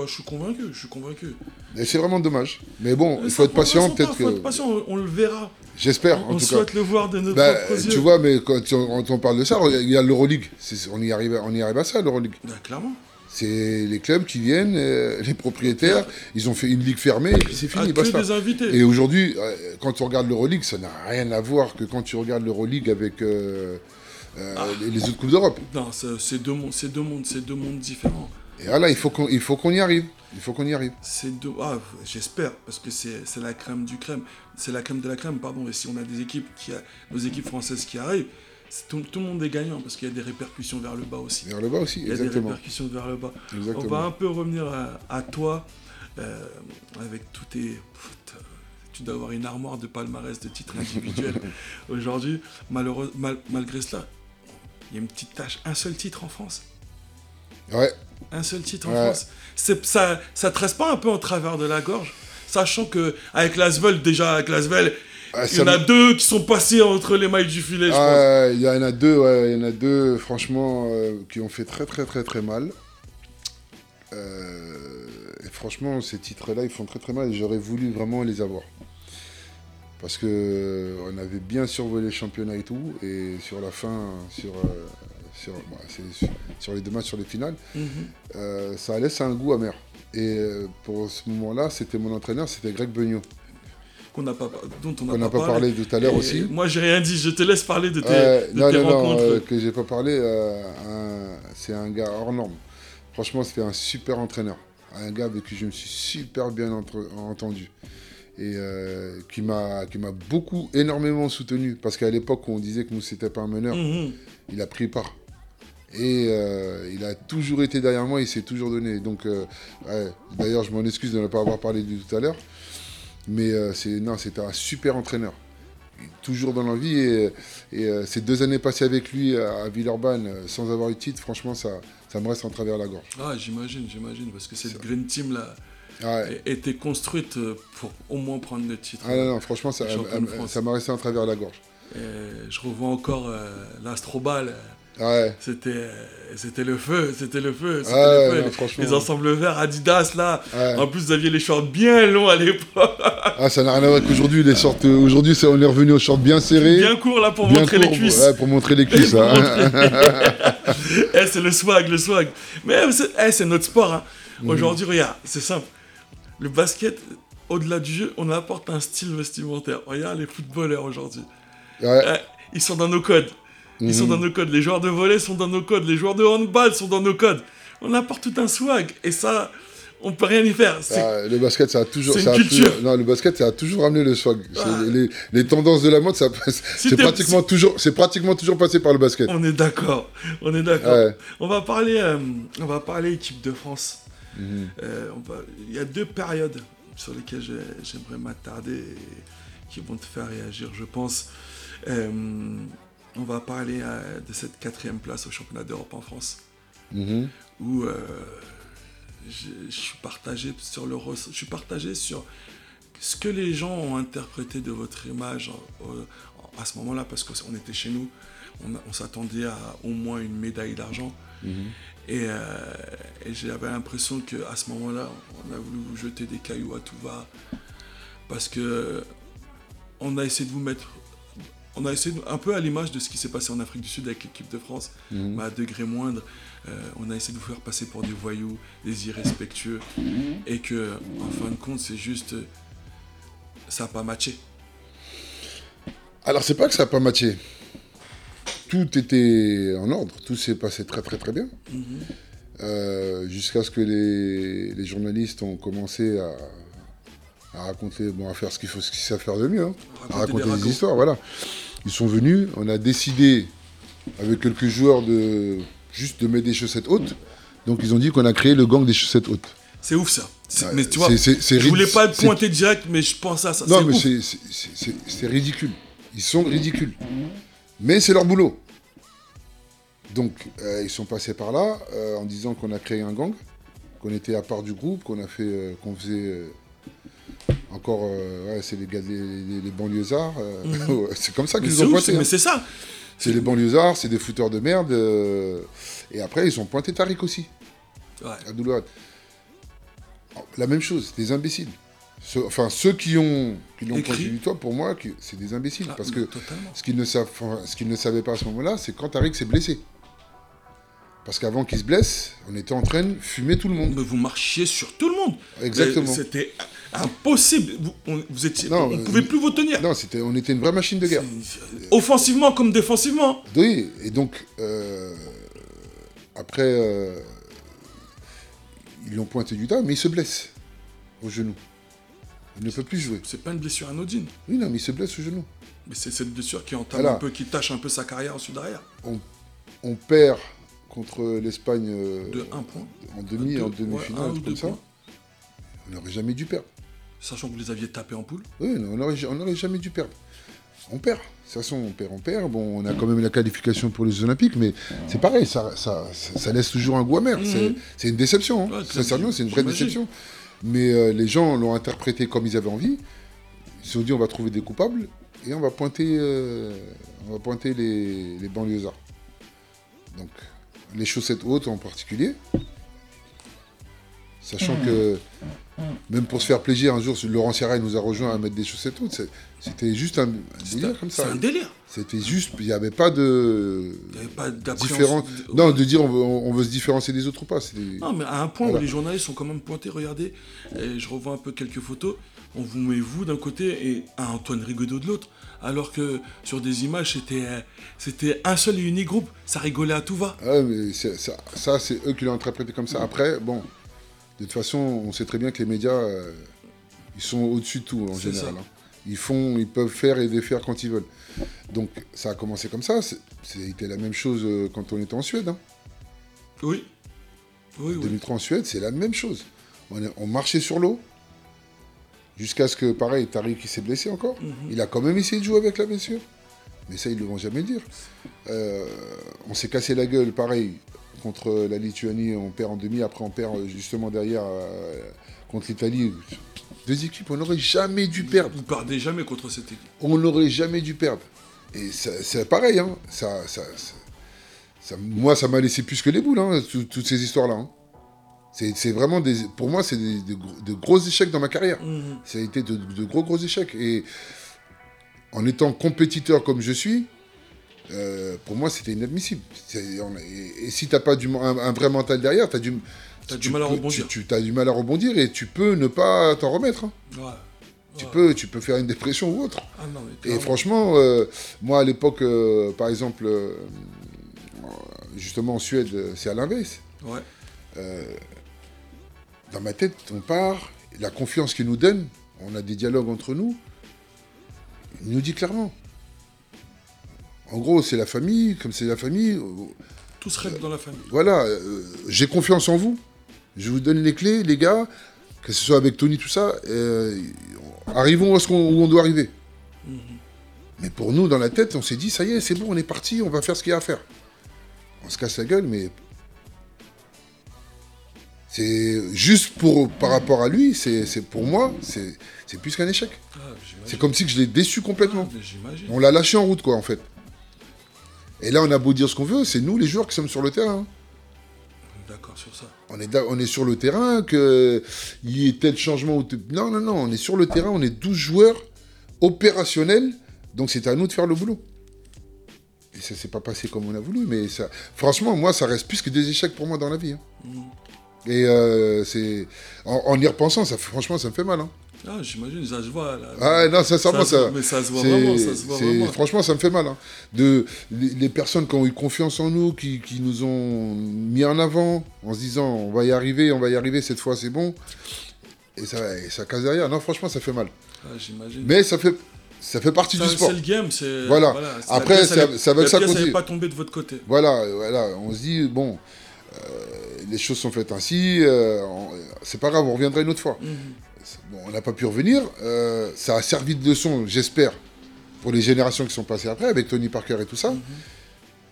je suis convaincu, je suis convaincu. Et c'est vraiment dommage. Mais bon, il faut être patient, peut-être temps, faut être que... patient, on, on le verra. J'espère, On en tout cas. souhaite le voir de notre Bah, yeux. tu vois, mais quand on, quand on parle de ça, il y a l'Euroleague. On y arrive, on y arrive à ça, l'Euroleague. Bah, clairement. C'est les clubs qui viennent, euh, les propriétaires, ils ont fait une ligue fermée et puis c'est Ah, fini, que basta. des invités. Et aujourd'hui, euh, quand on regarde l'Euroleague, ça n'a rien à voir que quand tu regardes l'Euroleague avec euh, euh, Ah. les, les autres Coupes d'Europe. Non, c'est deux mondes, c'est deux mondes, c'est deux mondes différents. Et voilà, il faut qu'on il faut qu'on y arrive. Il faut qu'on y arrive. C'est deux. Ah, j'espère, parce que c'est c'est la crème du crème. C'est la crème de la crème, pardon. Et si on a des équipes qui, a, nos équipes françaises qui arrivent, tout, tout le monde est gagnant parce qu'il y a des répercussions vers le bas aussi. Vers le bas aussi, Il y a des exactement. répercussions vers le bas. On va exactement. un peu revenir à, à toi, euh, avec tous tes. Tu dois avoir une armoire de palmarès de titres individuels *laughs* aujourd'hui. Malheureux, mal- malgré cela, il y a une petite tâche. Un seul titre en France Ouais, Un seul titre en. France. Ça, ça te reste pas un peu en travers de la gorge Sachant que avec Lasvel, déjà avec Lasvel, Ah, Il y en a deux qui sont passés entre les mailles du filet, je pense. Ah, il y en a deux, ouais, il y en a deux, franchement, euh, qui ont fait très très très très mal. Euh, et franchement, ces titres-là, ils font très très mal et j'aurais voulu vraiment les avoir. Parce que euh, on avait bien survolé le championnat et tout, et sur la fin, sur, euh, sur, bah, c'est sur, sur les deux matchs, sur les finales, Mhm. ça laisse un goût amer. Et pour ce moment-là, c'était mon entraîneur, c'était Greg Beugnot, Qu'on n'a pas, dont on n'a pas parlé tout à l'heure aussi. Moi, j'ai rien dit. Je te laisse parler de tes, Euh, de non, tes non, non, rencontres. euh, que j'ai pas parlé, euh, c'est un gars hors norme. Franchement, c'était un super entraîneur. Un gars avec qui je me suis super bien entre- entendu. Et qui m'a qui m'a beaucoup, énormément soutenu. Parce qu'à l'époque, où on disait que nous, c'était pas un meneur, Mhm. il a pris part. Et euh, il a toujours été derrière moi, il s'est toujours donné. Donc, euh, ouais, d'ailleurs, je m'en excuse de ne pas avoir parlé de lui tout à l'heure. Mais euh, c'est non, c'était un super entraîneur. Toujours dans l'envie. Et, et euh, ces deux années passées avec lui à, à Villeurbanne, euh, sans avoir eu de titre, franchement, ça, ça me reste en travers la gorge. Ah, j'imagine, j'imagine. Parce que cette Green Team là Ah ouais. était construite euh, pour au moins prendre le titre. Ah non, non, franchement, ça euh, m'a resté en travers la gorge. Et je revois encore euh, l'Astrobal. Ouais. C'était, euh, c'était le feu, c'était le feu, c'était Ah le ouais, feu. non, Les- ensembles verts Adidas là. Ouais. En plus, vous aviez les shorts bien longs à l'époque, Ah, ça n'a rien à voir avec aujourd'hui. Les shorts, euh, aujourd'hui, c'est- on est revenu aux shorts bien serrés. bien courts là pour bien montrer les cuisses. ouais, pour montrer les cuisses. Hein. *laughs* montrer- *laughs* Eh, c'est le swag, le swag. Mais c'est, eh, c'est notre sport. hein. Mhm. Aujourd'hui, regarde, c'est simple. Le basket, au-delà du jeu, on apporte un style vestimentaire. Regarde les footballeurs aujourd'hui. Ouais. Eh, ils sont dans nos codes. Ils sont Mhm. dans nos codes. Les joueurs de volley sont dans nos codes. Les joueurs de handball sont dans nos codes. On apporte tout un swag. Et ça, on peut rien y faire. C'est- Ah, le basket, ça a toujours. ça a toujours- non, le basket, ça a toujours ramené le swag. Ah. Les, les tendances de la mode, ça, *laughs* c'est pratiquement toujours, c'est pratiquement toujours passé par le basket. On est d'accord. On est d'accord. Ouais. On va parler, euh, on va parler équipe de France. Mhm. Euh, va- Il y a deux périodes sur lesquelles j'ai- j'aimerais m'attarder et qui vont te faire réagir, je pense. Euh, on va parler euh, de cette quatrième place au championnat d'Europe en France, Mhm. où euh, je je suis partagé sur le je suis partagé sur ce que les gens ont interprété de votre image euh, à ce moment-là, parce qu'on était chez nous, on, s'attendait à au moins une médaille d'argent. Mhm. Et, euh, et j'avais l'impression qu'à ce moment-là, on a voulu vous jeter des cailloux à tout va. Parce que on a essayé de vous mettre. On a essayé, un peu à l'image de ce qui s'est passé en Afrique du Sud avec l'équipe de France, Mhm. mais à degré moindre, euh, on a essayé de vous faire passer pour des voyous, des irrespectueux, et que, en fin de compte, c'est juste. euh, Ça n'a pas matché. Alors, c'est pas que ça n'a pas matché. Tout était en ordre, tout s'est passé très très très bien. Mhm. Euh, Jusqu'à ce que les, les journalistes ont commencé à, à raconter, bon, à faire ce qu'il faut, ce qu'ils savent faire de mieux, hein, à Raconter des des histoires, voilà. Ils sont venus, on a décidé avec quelques joueurs de juste de mettre des chaussettes hautes. Donc ils ont dit qu'on a créé le gang des chaussettes hautes. C'est ouf ça. Mais tu vois, je voulais pas te c'est- pointer direct, mais je pense à ça. Non, mais c'est- ridicule. Ils sont ridicules. Mais c'est leur boulot. Donc, euh, ils sont passés par là euh, en disant qu'on a créé un gang, qu'on était à part du groupe, qu'on a fait, euh, qu'on faisait encore, euh, ouais, c'est les gars, les, les- les banlieusards. euh, *laughs* c'est comme ça Mhm. Qu'ils nous ont pointé. mais hein. c'est ça. C'est les banlieusards, c'est des fouteurs de merde. euh, et après, ils ont pointé Tariq aussi, Ouais. La même chose, des imbéciles. Ceux- enfin, ceux qui ont qui l'ont pointé du toit, pour moi, c'est des imbéciles. Ah, parce que totalement. ce qu'ils ne, savent, ce qu'ils ne savaient pas à ce moment-là, c'est quand Tariq s'est blessé. Parce qu'avant qu'il se blesse, on était en train de fumer tout le monde. Mais vous marchiez sur tout le monde. Exactement. C'était impossible. Vous, on, vous étiez, Non, on ne pouvait plus vous tenir. Non, c'était, on était une vraie machine de guerre. Offensivement comme défensivement. Oui, et donc, euh, après, euh, ils l'ont pointé du doigt, mais il se blesse au genou. Il ne peut plus jouer. C'est pas une blessure anodine. Oui, non, mais il se blesse au genou. Mais c'est cette blessure qui entame un peu, qui tâche un peu sa carrière ensuite derrière. On perd contre l'Espagne euh, De un point. en demi, Deux- en demi-finale, comme ça. points. On n'aurait jamais dû perdre. Sachant que vous les aviez tapés en poule. Oui, on n'aurait jamais dû perdre. On perd. De toute façon, on perd, on perd. Bon, on a quand même la qualification pour les Jeux Olympiques, mais c'est pareil, ça, ça, ça, ça laisse toujours un goût amer. Mhm. C'est- C'est une déception. hein. Ouais, Sincèrement, c'est une vraie déception. Mais euh, les gens l'ont interprété comme ils avaient envie. Ils se sont dit on va trouver des coupables et on va pointer, euh, on va pointer les, les banlieusards. Donc les chaussettes hautes en particulier. Sachant que même pour se faire plaisir, un jour, Laurent Sierra nous a rejoint à mettre des chaussettes hautes. C'est- C'était juste un, délire comme C'est ça. un délire. C'était juste, il n'y avait pas de Il n'y avait pas d'appréhension. différence. Non, de dire on veut, on veut se différencier des autres ou pas. Non, mais à un point Voilà. où les journalistes sont quand même pointés, regardez, et je revois un peu quelques photos, on vous met vous d'un côté et un Antoine Rigaudot de l'autre, alors que sur des images, c'était, c'était un seul et unique groupe, ça rigolait à tout va. Ouais, mais ça, ça, c'est eux qui l'ont interprété comme ça. Après, bon, de toute façon, on sait très bien que les médias, euh, ils sont au-dessus de tout en général. hein. Ils font, ils peuvent faire et défaire quand ils veulent. Donc, ça a commencé comme ça. C'était la même chose euh, quand on était en Suède. hein. Oui. Oui, En oui. 2003 en Suède, c'est la même chose. On marchait sur l'eau. Jusqu'à ce que, pareil, Tariq il s'est blessé encore. Mhm. Il a quand même essayé de jouer avec la blessure. Mais ça, ils ne le vont jamais dire. Euh, on s'est cassé la gueule, pareil, contre la Lituanie. On perd en demi. Après, on perd euh, justement derrière euh, contre l'Italie. Deux équipes, on n'aurait jamais dû perdre. Vous perdez jamais contre cette équipe. On n'aurait jamais dû perdre. Et ça- c'est pareil, hein. ça, ça, ça- ça- moi, ça m'a laissé plus que les boules, hein, tout- toutes ces histoires-là. hein. C'est vraiment des. Pour moi, c'est de gros échecs dans ma carrière. Mhm. Ça a été de, de gros, gros échecs. Et en étant compétiteur comme je suis, euh, pour moi, c'était inadmissible. On- Et, et si tu n'as pas du, un, un vrai mental derrière, tu as du, T'as tu du mal à peux- rebondir. Tu, as du mal à rebondir et tu peux ne pas t'en remettre. hein. Ouais. Tu, Ouais. peux, tu peux faire une dépression ou autre. Ah non, Et franchement, euh, moi à l'époque, euh, par exemple, justement en Suède, c'est à l'inverse. Ouais. Dans ma tête, on part, la confiance qu'il nous donne, on a des dialogues entre nous, il nous dit clairement. En gros, c'est la famille, comme c'est la famille, euh, Tout se règle dans la famille. voilà, euh, j'ai confiance en vous, je vous donne les clés, les gars, que ce soit avec Tony, tout ça, euh, arrivons à ce qu'on- où on doit arriver. Mais pour nous, dans la tête, on s'est dit, ça y est, c'est bon, on est parti, on va faire ce qu'il y a à faire. On se casse la gueule, mais c'est juste pour, par rapport à lui, c'est pour moi, c'est plus qu'un échec. Ah. C'est comme si je l'ai déçu complètement. Ah. On l'a lâché en route, quoi, en fait. Et là, on a beau dire ce qu'on veut, c'est nous, les joueurs, qui sommes sur le terrain. D'accord sur ça. On est, on est sur le terrain, qu'il y ait tel changement. Ou Non, non, non, on est sur le terrain, on est 12 joueurs opérationnels, donc c'est à nous de faire le boulot. Et ça s'est pas passé comme on a voulu, mais ça, franchement, moi, ça reste plus que des échecs pour moi dans la vie. hein. Et euh, c'est, en, en y repensant, ça, franchement, ça me fait mal. hein. Ah, j'imagine, ça se voit. Là. Ah non, sincèrement, voit, ça. mais ça se voit vraiment, ça se voit c'est- vraiment. Franchement, ça me fait mal. hein. De, les, les personnes qui ont eu confiance en nous, qui, qui nous ont mis en avant, en se disant on va y arriver, on va y arriver, cette fois c'est bon. Et ça, et ça casse derrière. Non, franchement, ça fait mal. Ah, j'imagine. Mais ça fait, ça fait partie Ça, du sport. C'est le game, c'est. Voilà. la Après, pièce, ça- elle ça veut la que ça continue. pas tombée de votre côté. Voilà, voilà, on se dit, bon, euh, les choses sont faites ainsi, euh, c'est pas grave, on reviendra une autre fois. Mhm. Bon, on n'a pas pu revenir, euh, ça a servi de leçon, j'espère, pour les générations qui sont passées après, avec Tony Parker et tout ça. Mhm.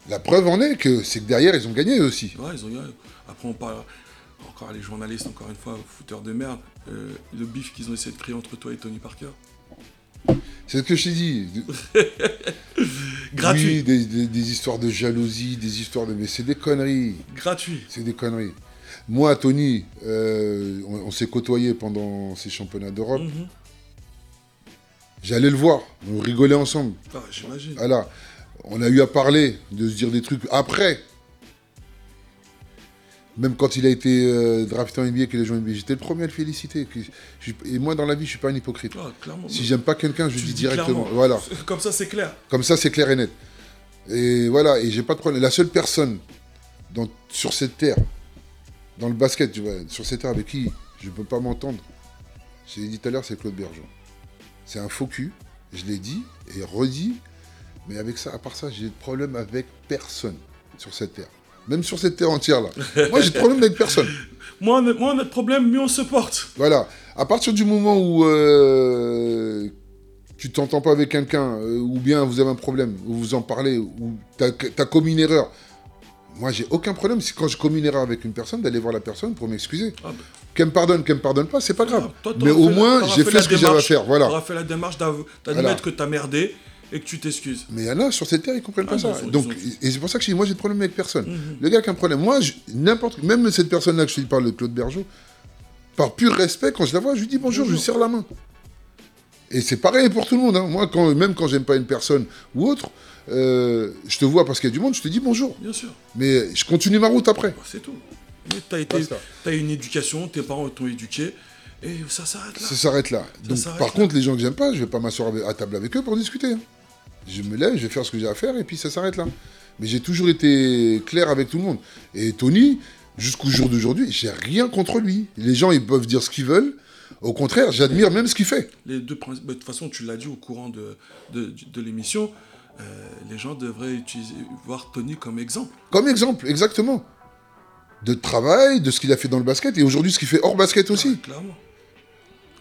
La preuve en est que c'est que derrière, ils ont gagné eux aussi. Ouais, ils ont gagné. Après, on parle. Encore les journalistes, encore une fois, fouteurs de merde. euh, le bif qu'ils ont essayé de créer entre toi et Tony Parker. C'est ce que je t'ai dit. *laughs* Gratuit. Oui, des, des- des histoires de jalousie, des histoires de... Mais c'est des conneries. Gratuit. C'est des conneries. Moi, Tony, euh, on, on s'est côtoyés pendant ces championnats d'Europe. Mhm. J'allais le voir, on rigolait ensemble. Ah, j'imagine. Voilà. On a eu à parler, de se dire des trucs après. Même quand il a été euh, drafté en NBA, a joué en NBA, j'étais le premier à le féliciter. Que et moi, dans la vie, je suis pas un hypocrite. Ah. Si j'aime pas quelqu'un, je dis le dis directement. clairement. Voilà. Comme ça, c'est clair. Comme ça, c'est clair et net. Et voilà, et j'ai pas de problème. La seule personne dans- sur cette terre, dans le basket, tu vois, sur cette terre avec qui je peux pas m'entendre, je l'ai dit tout à l'heure, c'est Claude Bergeon. C'est un faux cul, je l'ai dit et redit, mais avec ça, à part ça, j'ai de problème avec personne sur cette terre. Même sur cette terre entière là. Moi, j'ai de problème avec personne. *laughs* Moi, on a, moi, on a de problème, mais on se porte. Voilà. À partir du moment où euh, tu t'entends pas avec quelqu'un, euh, ou bien vous avez un problème, ou vous en parlez, ou tu as, commis une erreur, moi, j'ai aucun problème, si quand je commets une erreur avec une personne, d'aller voir la personne pour m'excuser. Ah, bah. Qu'elle me pardonne, qu'elle me pardonne pas, c'est pas grave. Ah, toi, t'auras Mais au moins, j'ai fait ce que j'avais à faire. Voilà. T'auras fait la démarche d'admettre Voilà. que t'as merdé et que tu t'excuses. Mais il y en a sur cette terre, ils comprennent Ah, pas ils ça. Donc, et c'est pour ça que je dis, moi, j'ai de problème avec personne. Mhm. Le gars qui a un problème, moi, n'importe, même cette personne-là que je te parle de Claude Bergeau, par pur respect, quand je la vois, je lui dis bonjour, je lui serre la main. Et c'est pareil pour tout le monde. hein. Moi, quand, même quand j'aime pas une personne ou autre, euh, je te vois parce qu'il y a du monde, je te dis bonjour. Bien sûr. Mais je continue ma route après. Bah, c'est tout. Mais t'as été, t'as une éducation, tes parents t'ont éduqué, et ça s'arrête là. Ça s'arrête là. Donc, par là. contre, les gens que j'aime pas, je vais pas m'asseoir à table avec eux pour discuter. hein. Je me lève, je vais faire ce que j'ai à faire, et puis ça s'arrête là. Mais j'ai toujours été clair avec tout le monde. Et Tony, jusqu'au jour d'aujourd'hui, j'ai rien contre lui. Les gens, ils peuvent dire ce qu'ils veulent. Au contraire, j'admire même ce qu'il fait. Les deux principes. De toute façon, tu l'as dit au courant de, de, de l'émission, euh, les gens devraient utiliser, voir Tony comme exemple. Comme exemple, exactement. De travail, de ce qu'il a fait dans le basket, et aujourd'hui ce qu'il fait hors basket aussi. Clairement.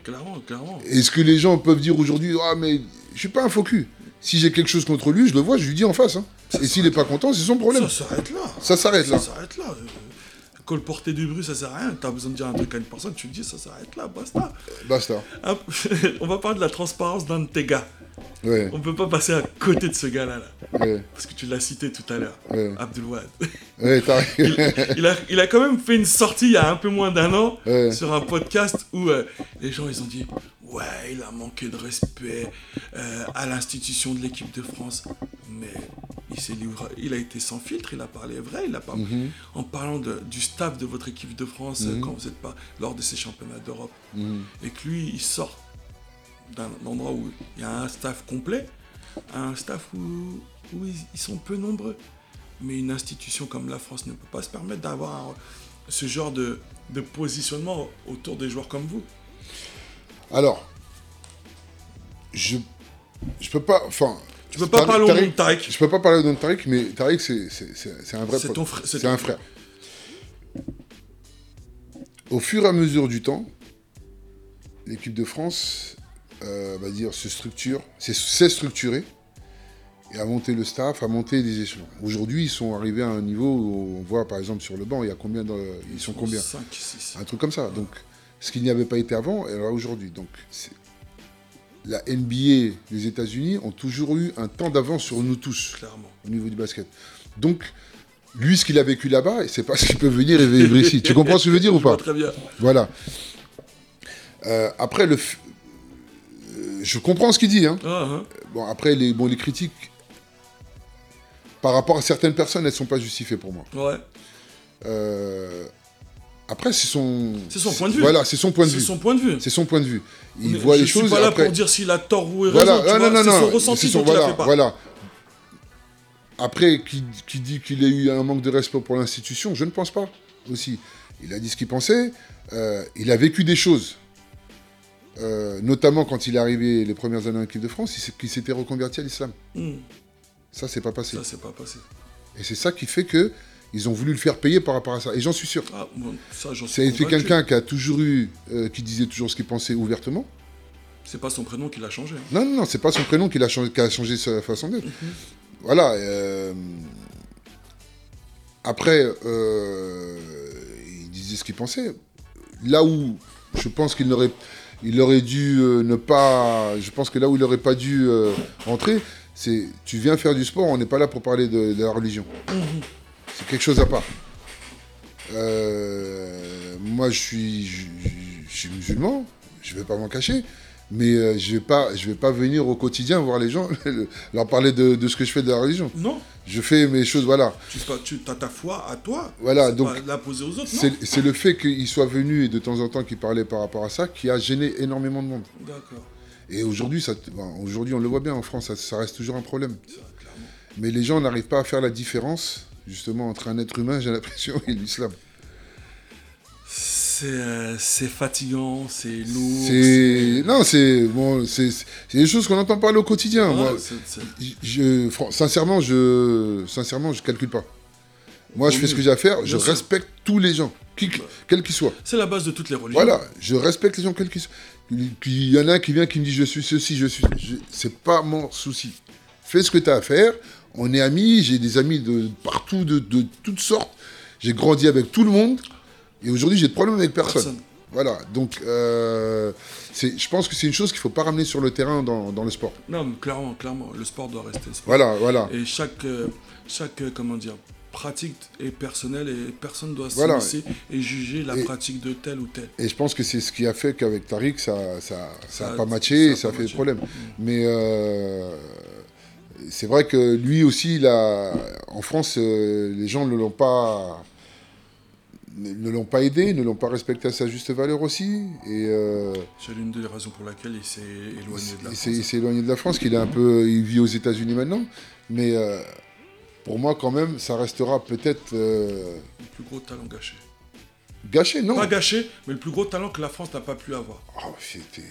Clairement, clairement. Est-ce que les gens peuvent dire aujourd'hui, ah mais je suis pas un faux cul. Si j'ai quelque chose contre lui, je le vois, je lui dis en face. hein. Et s'il est pas content, c'est son problème. Ça s'arrête là. Ça s'arrête là. Ça s'arrête là. Euh, Colporter du bruit, ça sert à rien. T'as besoin de dire un truc à une personne, tu le dis, ça s'arrête là, basta. Basta. *laughs* On va parler de la transparence d'un de tes gars. Ouais, On peut pas passer à côté de ce gars-là, là, ouais, parce que tu l'as cité tout à l'heure, ouais. Abdelwad. *laughs* T'as il, a, il a quand même fait une sortie il y a un peu moins d'un an sur un podcast où euh, les gens ils ont dit ouais il a manqué de respect euh, à l'institution de l'équipe de France mais il s'est livré il a été sans filtre il a parlé vrai il a pas Mhm, en parlant de- du staff de votre équipe de France euh, Mhm. quand vous n'êtes pas lors de ces championnats d'Europe mhm. et que lui il sort d'un endroit où il y a un staff complet à un staff où, où ils, ils sont peu nombreux. Mais une institution comme la France ne peut pas se permettre d'avoir ce genre de, de positionnement autour des joueurs comme vous. Alors, je, je peux pas, enfin. Tu peux pas Tariq- parler au nom de Tariq- Tariq. Je peux pas parler au nom de Tariq, mais Tariq, c'est un vrai C'est ton frère- c'est un frère. Au fur et à mesure du temps, l'équipe de France, euh, va dire, se structure, s'est- structurée et a monté le staff, a monté les échelons. Aujourd'hui, ils sont arrivés à un niveau où on voit, par exemple, sur le banc, il y a combien de- ils sont combien 5, 6. un truc comme ça. Donc, ce qui n'y avait pas été avant, est là aujourd'hui. Donc, la NBA des États-Unis ont toujours eu un temps d'avance sur nous tous Clairement. au niveau du basket. Donc, lui, ce qu'il a vécu là-bas, et c'est pas *laughs* ce qu'il peut venir et vivre ici. Tu comprends ce que je veux dire ou *laughs* Je pas très bien. Voilà. Euh, après, le, f- euh, je comprends ce qu'il dit. Hein. Ah, hein. Bon, après, les, bon, les critiques, par rapport à certaines personnes, elles ne sont pas justifiées pour moi. Ouais. Euh, après, c'est son... C'est son point de vue. Voilà, c'est son point de C'est vue. son point de vue. C'est son point de vue. Il Mais voit je les suis choses. pas là après... pour dire s'il a tort ou raison. voilà, tu ah, vois, non, non, c'est non. son ressenti c'est son- voilà, part. voilà. Après, qui, qui dit qu'il a eu un manque de respect pour l'institution, je ne pense pas aussi. Il a dit ce qu'il pensait. euh, il a vécu des choses. Euh, notamment quand il est arrivé les premières années en équipe de France, il s'était reconverti à l'islam. Hmm, Ça, c'est pas passé. Ça, c'est pas passé. Et c'est ça qui fait que ils ont voulu le faire payer par rapport à ça. Et j'en suis sûr. Ah, bon, ça, j'en suis quelqu'un qui a toujours eu, euh, qui disait toujours ce qu'il pensait ouvertement. C'est pas son prénom qui l'a changé. hein. Non, non, non, c'est pas son prénom qui a changé, qui a changé sa façon d'être. Voilà. euh, Après, euh, il disait ce qu'il pensait. Là où je pense qu'il aurait, il aurait dû euh, ne pas. Je pense que là où il n'aurait pas dû euh, entrer, c'est tu viens faire du sport, on n'est pas là pour parler de, de la religion. C'est quelque chose à part. Euh, moi, je suis, je, je- je suis musulman, je vais pas m'en cacher, mais euh, je vais pas, je vais pas venir au quotidien voir les gens, *laughs* leur parler de, de ce que je fais de la religion. Non, Je fais mes choses, voilà. tu, as ta foi à toi. Voilà, donc, pas la poser aux autres. C'est le fait qu'il soit venu et de temps en temps qu'il parlait par rapport à ça qui a gêné énormément de monde. D'accord. Et aujourd'hui, aujourd'hui, on le voit bien en France, ça, ça reste toujours un problème. Ça. Mais les gens n'arrivent pas à faire la différence, justement, entre un être humain, j'ai l'impression, et l'islam. C'est euh, c'est fatigant, c'est lourd. Non, c'est bon, c'est des choses qu'on n'entend pas au quotidien. Ouais, Moi, je, sincèrement, je, sincèrement, je calcule pas. Moi, je fais ce que j'ai à faire. Je sûr. respecte tous les gens, qui, quels qu'ils soient. c'est la base de toutes les religions. Voilà, je respecte les gens quels qu'ils soient. Il y en a un qui vient qui me dit je suis ceci, je suis. C'est pas mon souci. fais ce que tu as à faire. On est amis, j'ai des amis de partout, de, de toutes sortes. J'ai grandi avec tout le monde. Et aujourd'hui, j'ai de problème avec personne. Personne. Voilà, donc euh, je pense que c'est une chose qu'il ne faut pas ramener sur le terrain dans, dans le sport. Non, mais clairement, clairement, le sport doit rester sport. Voilà, voilà. Et chaque, euh, chaque euh, comment dire, pratique est personnelle et personne doit Voilà. et juger la Et- pratique de tel ou tel. Et je pense que c'est ce qui a fait qu'avec Tariq, ça ça, ça a pas matché et ça a fait des problèmes. Mais euh, c'est vrai que lui aussi, il a, en France, euh, les gens ne l'ont pas ne l'ont pas aidé, ne l'ont pas respecté à sa juste valeur aussi. Et euh, C'est l'une des raisons pour laquelle il s'est éloigné de la France. il s'est éloigné de la France, qu'il est un peu, il vit aux États-Unis maintenant. Mais euh, pour moi, quand même, ça restera peut-être euh, Le plus gros talent gâché. gâché, non Pas gâché, mais le plus gros talent que la France n'a pas pu avoir. Oh, C'était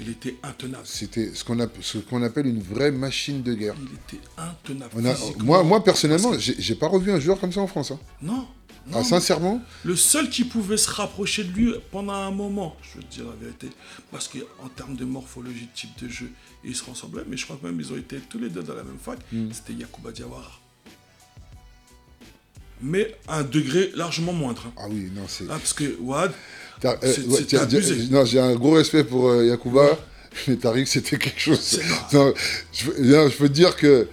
Il était intenable. c'était ce qu'on appelle une vraie machine de guerre. Il était intenable. On a- physiquement. moi, moi, personnellement, j'ai j'ai pas revu un joueur comme ça en France. hein. Non. Ah, sincèrement, Le seul qui pouvait se rapprocher de lui pendant un moment, je veux te dire la vérité, parce qu'en termes de morphologie, de type de jeu, ils se ressemblaient, mais je crois que même ils ont été tous les deux dans la même fac, Hmm. c'était Yacouba Diawara. Mais à un degré largement moindre. hein. ah oui, non, c'est. Ah, parce que Wad, Euh, abusé. j'ai- non, j'ai un gros respect pour euh, Yacouba, *laughs* mais Tariq, c'était quelque chose. Non, je, veux- non, je peux te dire que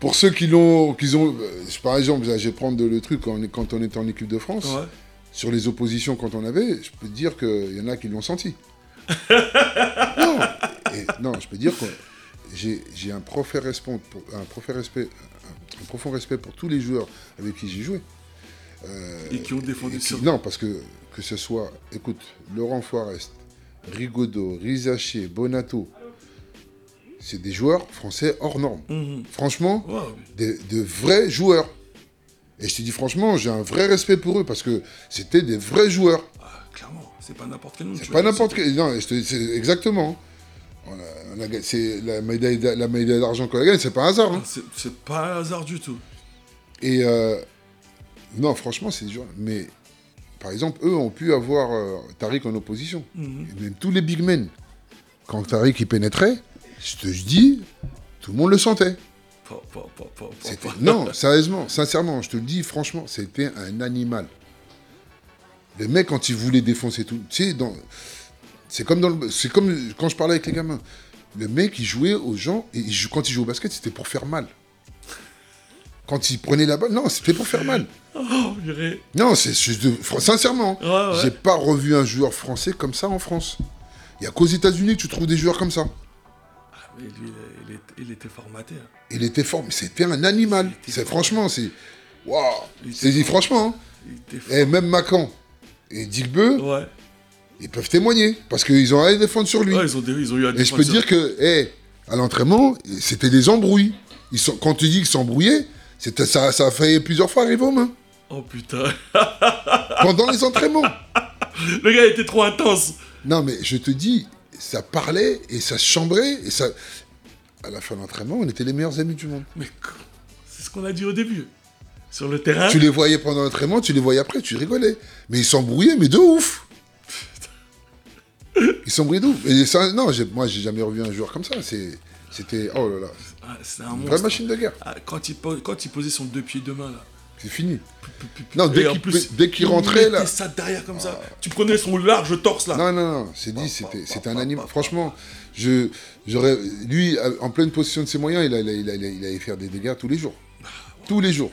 pour ceux qui l'ont, ont, euh, par exemple, je vais prendre le truc quand on, est- quand on était en équipe de France, ouais. sur les oppositions quand on avait, je peux te dire qu'il y en a qui l'ont senti. *laughs* non, et- non, je peux dire que j'ai un profond respect, pour, un profond respect, un, profond respect pour tous les joueurs avec qui j'ai joué. et qui ont défendu sur. non, parce que que ce soit, écoute, Laurent Forest, Rigaudot, Rizaché, Bonato, c'est des joueurs français hors normes. Mhm. Franchement, de vrais joueurs. Et je te dis franchement, j'ai un vrai respect pour eux parce que c'était des vrais joueurs. Ah, clairement, c'est pas n'importe quel nom. C'est pas n'importe quel. Non, je te- c'est exactement. On a- on a ga- c'est la médaille, d'a- la médaille d'argent qu'on a gagnée, c'est pas un hasard. hein. C'est c'est pas un hasard du tout. Et euh, non, franchement, c'est dur. Mais par exemple, eux ont pu avoir euh, Tariq en opposition. Mhm. Et même tous les big men, quand Tariq y pénétrait, je te dis, tout le monde le sentait. Non, sérieusement, sincèrement, je te le dis, franchement, c'était un animal. Le mec, quand il voulait défoncer tout, tu sais, dans... c'est comme, dans le... c'est comme quand je parlais avec les gamins. Le mec, il jouait aux gens, et il jou- quand il jouait au basket, c'était pour faire mal. Quand il prenait la balle, non, c'était pour faire mal. Oh. Non, c'est sincèrement, Ouais, ouais. j'ai pas revu un joueur français comme ça en France. Il y a qu'aux États-Unis que tu trouves des joueurs comme ça. Ah, mais lui, il, était formaté. hein. Il était fort, mais c'était un animal. C'est franchement, c'est waouh. C'est dit franchement. hein. Et même Macan et Digbeu, Ouais. ils peuvent témoigner parce qu'ils ont à défendre sur lui. Ils ont, des- ils ont eu à et je peux sur- dire que, eh, à l'entraînement, c'était des embrouilles. Ils sont, quand tu dis qu'ils s'embrouillaient, c'était ça, ça a failli plusieurs fois arriver aux mains Oh putain. *laughs* pendant les entraînements. Le gars était trop intense. Non, mais je te dis, ça parlait et ça chambrait et ça. À la fin de l'entraînement, on était les meilleurs amis du monde. Mais c'est ce qu'on a dit au début. Sur le terrain. Tu les voyais pendant l'entraînement, tu les voyais après, tu rigolais. Mais ils s'embrouillaient, mais de ouf. Ils s'embrouillaient de ouf. Et ça, non, moi, j'ai jamais revu un joueur comme ça. C'était, oh là là, Ah, c'est un une vraie machine de guerre. Ah, quand, il, po- quand il posait son deux pieds de main là. C'est fini. Non, dès qu'il dès rentrait là. ça derrière comme ça. Tu prenais son large torse là. Non, non, non, c'est dit, Bah, c'était bah, c'était bah, un bah, animal. bah, Franchement, je, j'aurais, lui, en pleine possession de ses moyens, il, a- il, a- il, a- il allait faire des dégâts tous les jours. Tous les jours.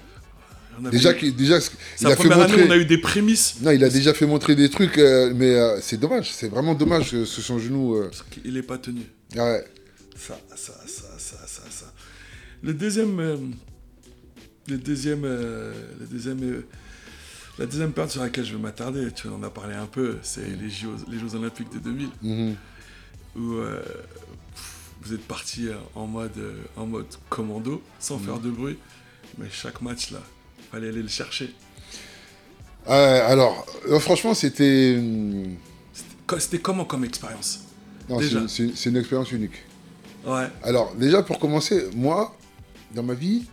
Déjà, qu'il- déjà il a fait première année, montrer. on a eu des prémices. Non, il a déjà fait montrer des trucs, euh, mais euh, c'est dommage. C'est vraiment dommage que ce son genou. euh, Parce qu'il n'est pas tenu. ouais. Ça, ça. Le deuxième. euh, le deuxième. euh, le deuxième euh, la deuxième période sur laquelle je vais m'attarder, tu en as parlé un peu, c'est les Jeux, les Jeux Olympiques de 2000, Mhm. où vous êtes parti en mode, en mode commando, sans faire de bruit, mais chaque match là, fallait aller le chercher. Alors, franchement, c'était. C'était co- C'était comment comme expérience? C'est- c'est une expérience unique. Ouais. Alors, déjà, pour commencer, moi, dans ma vie,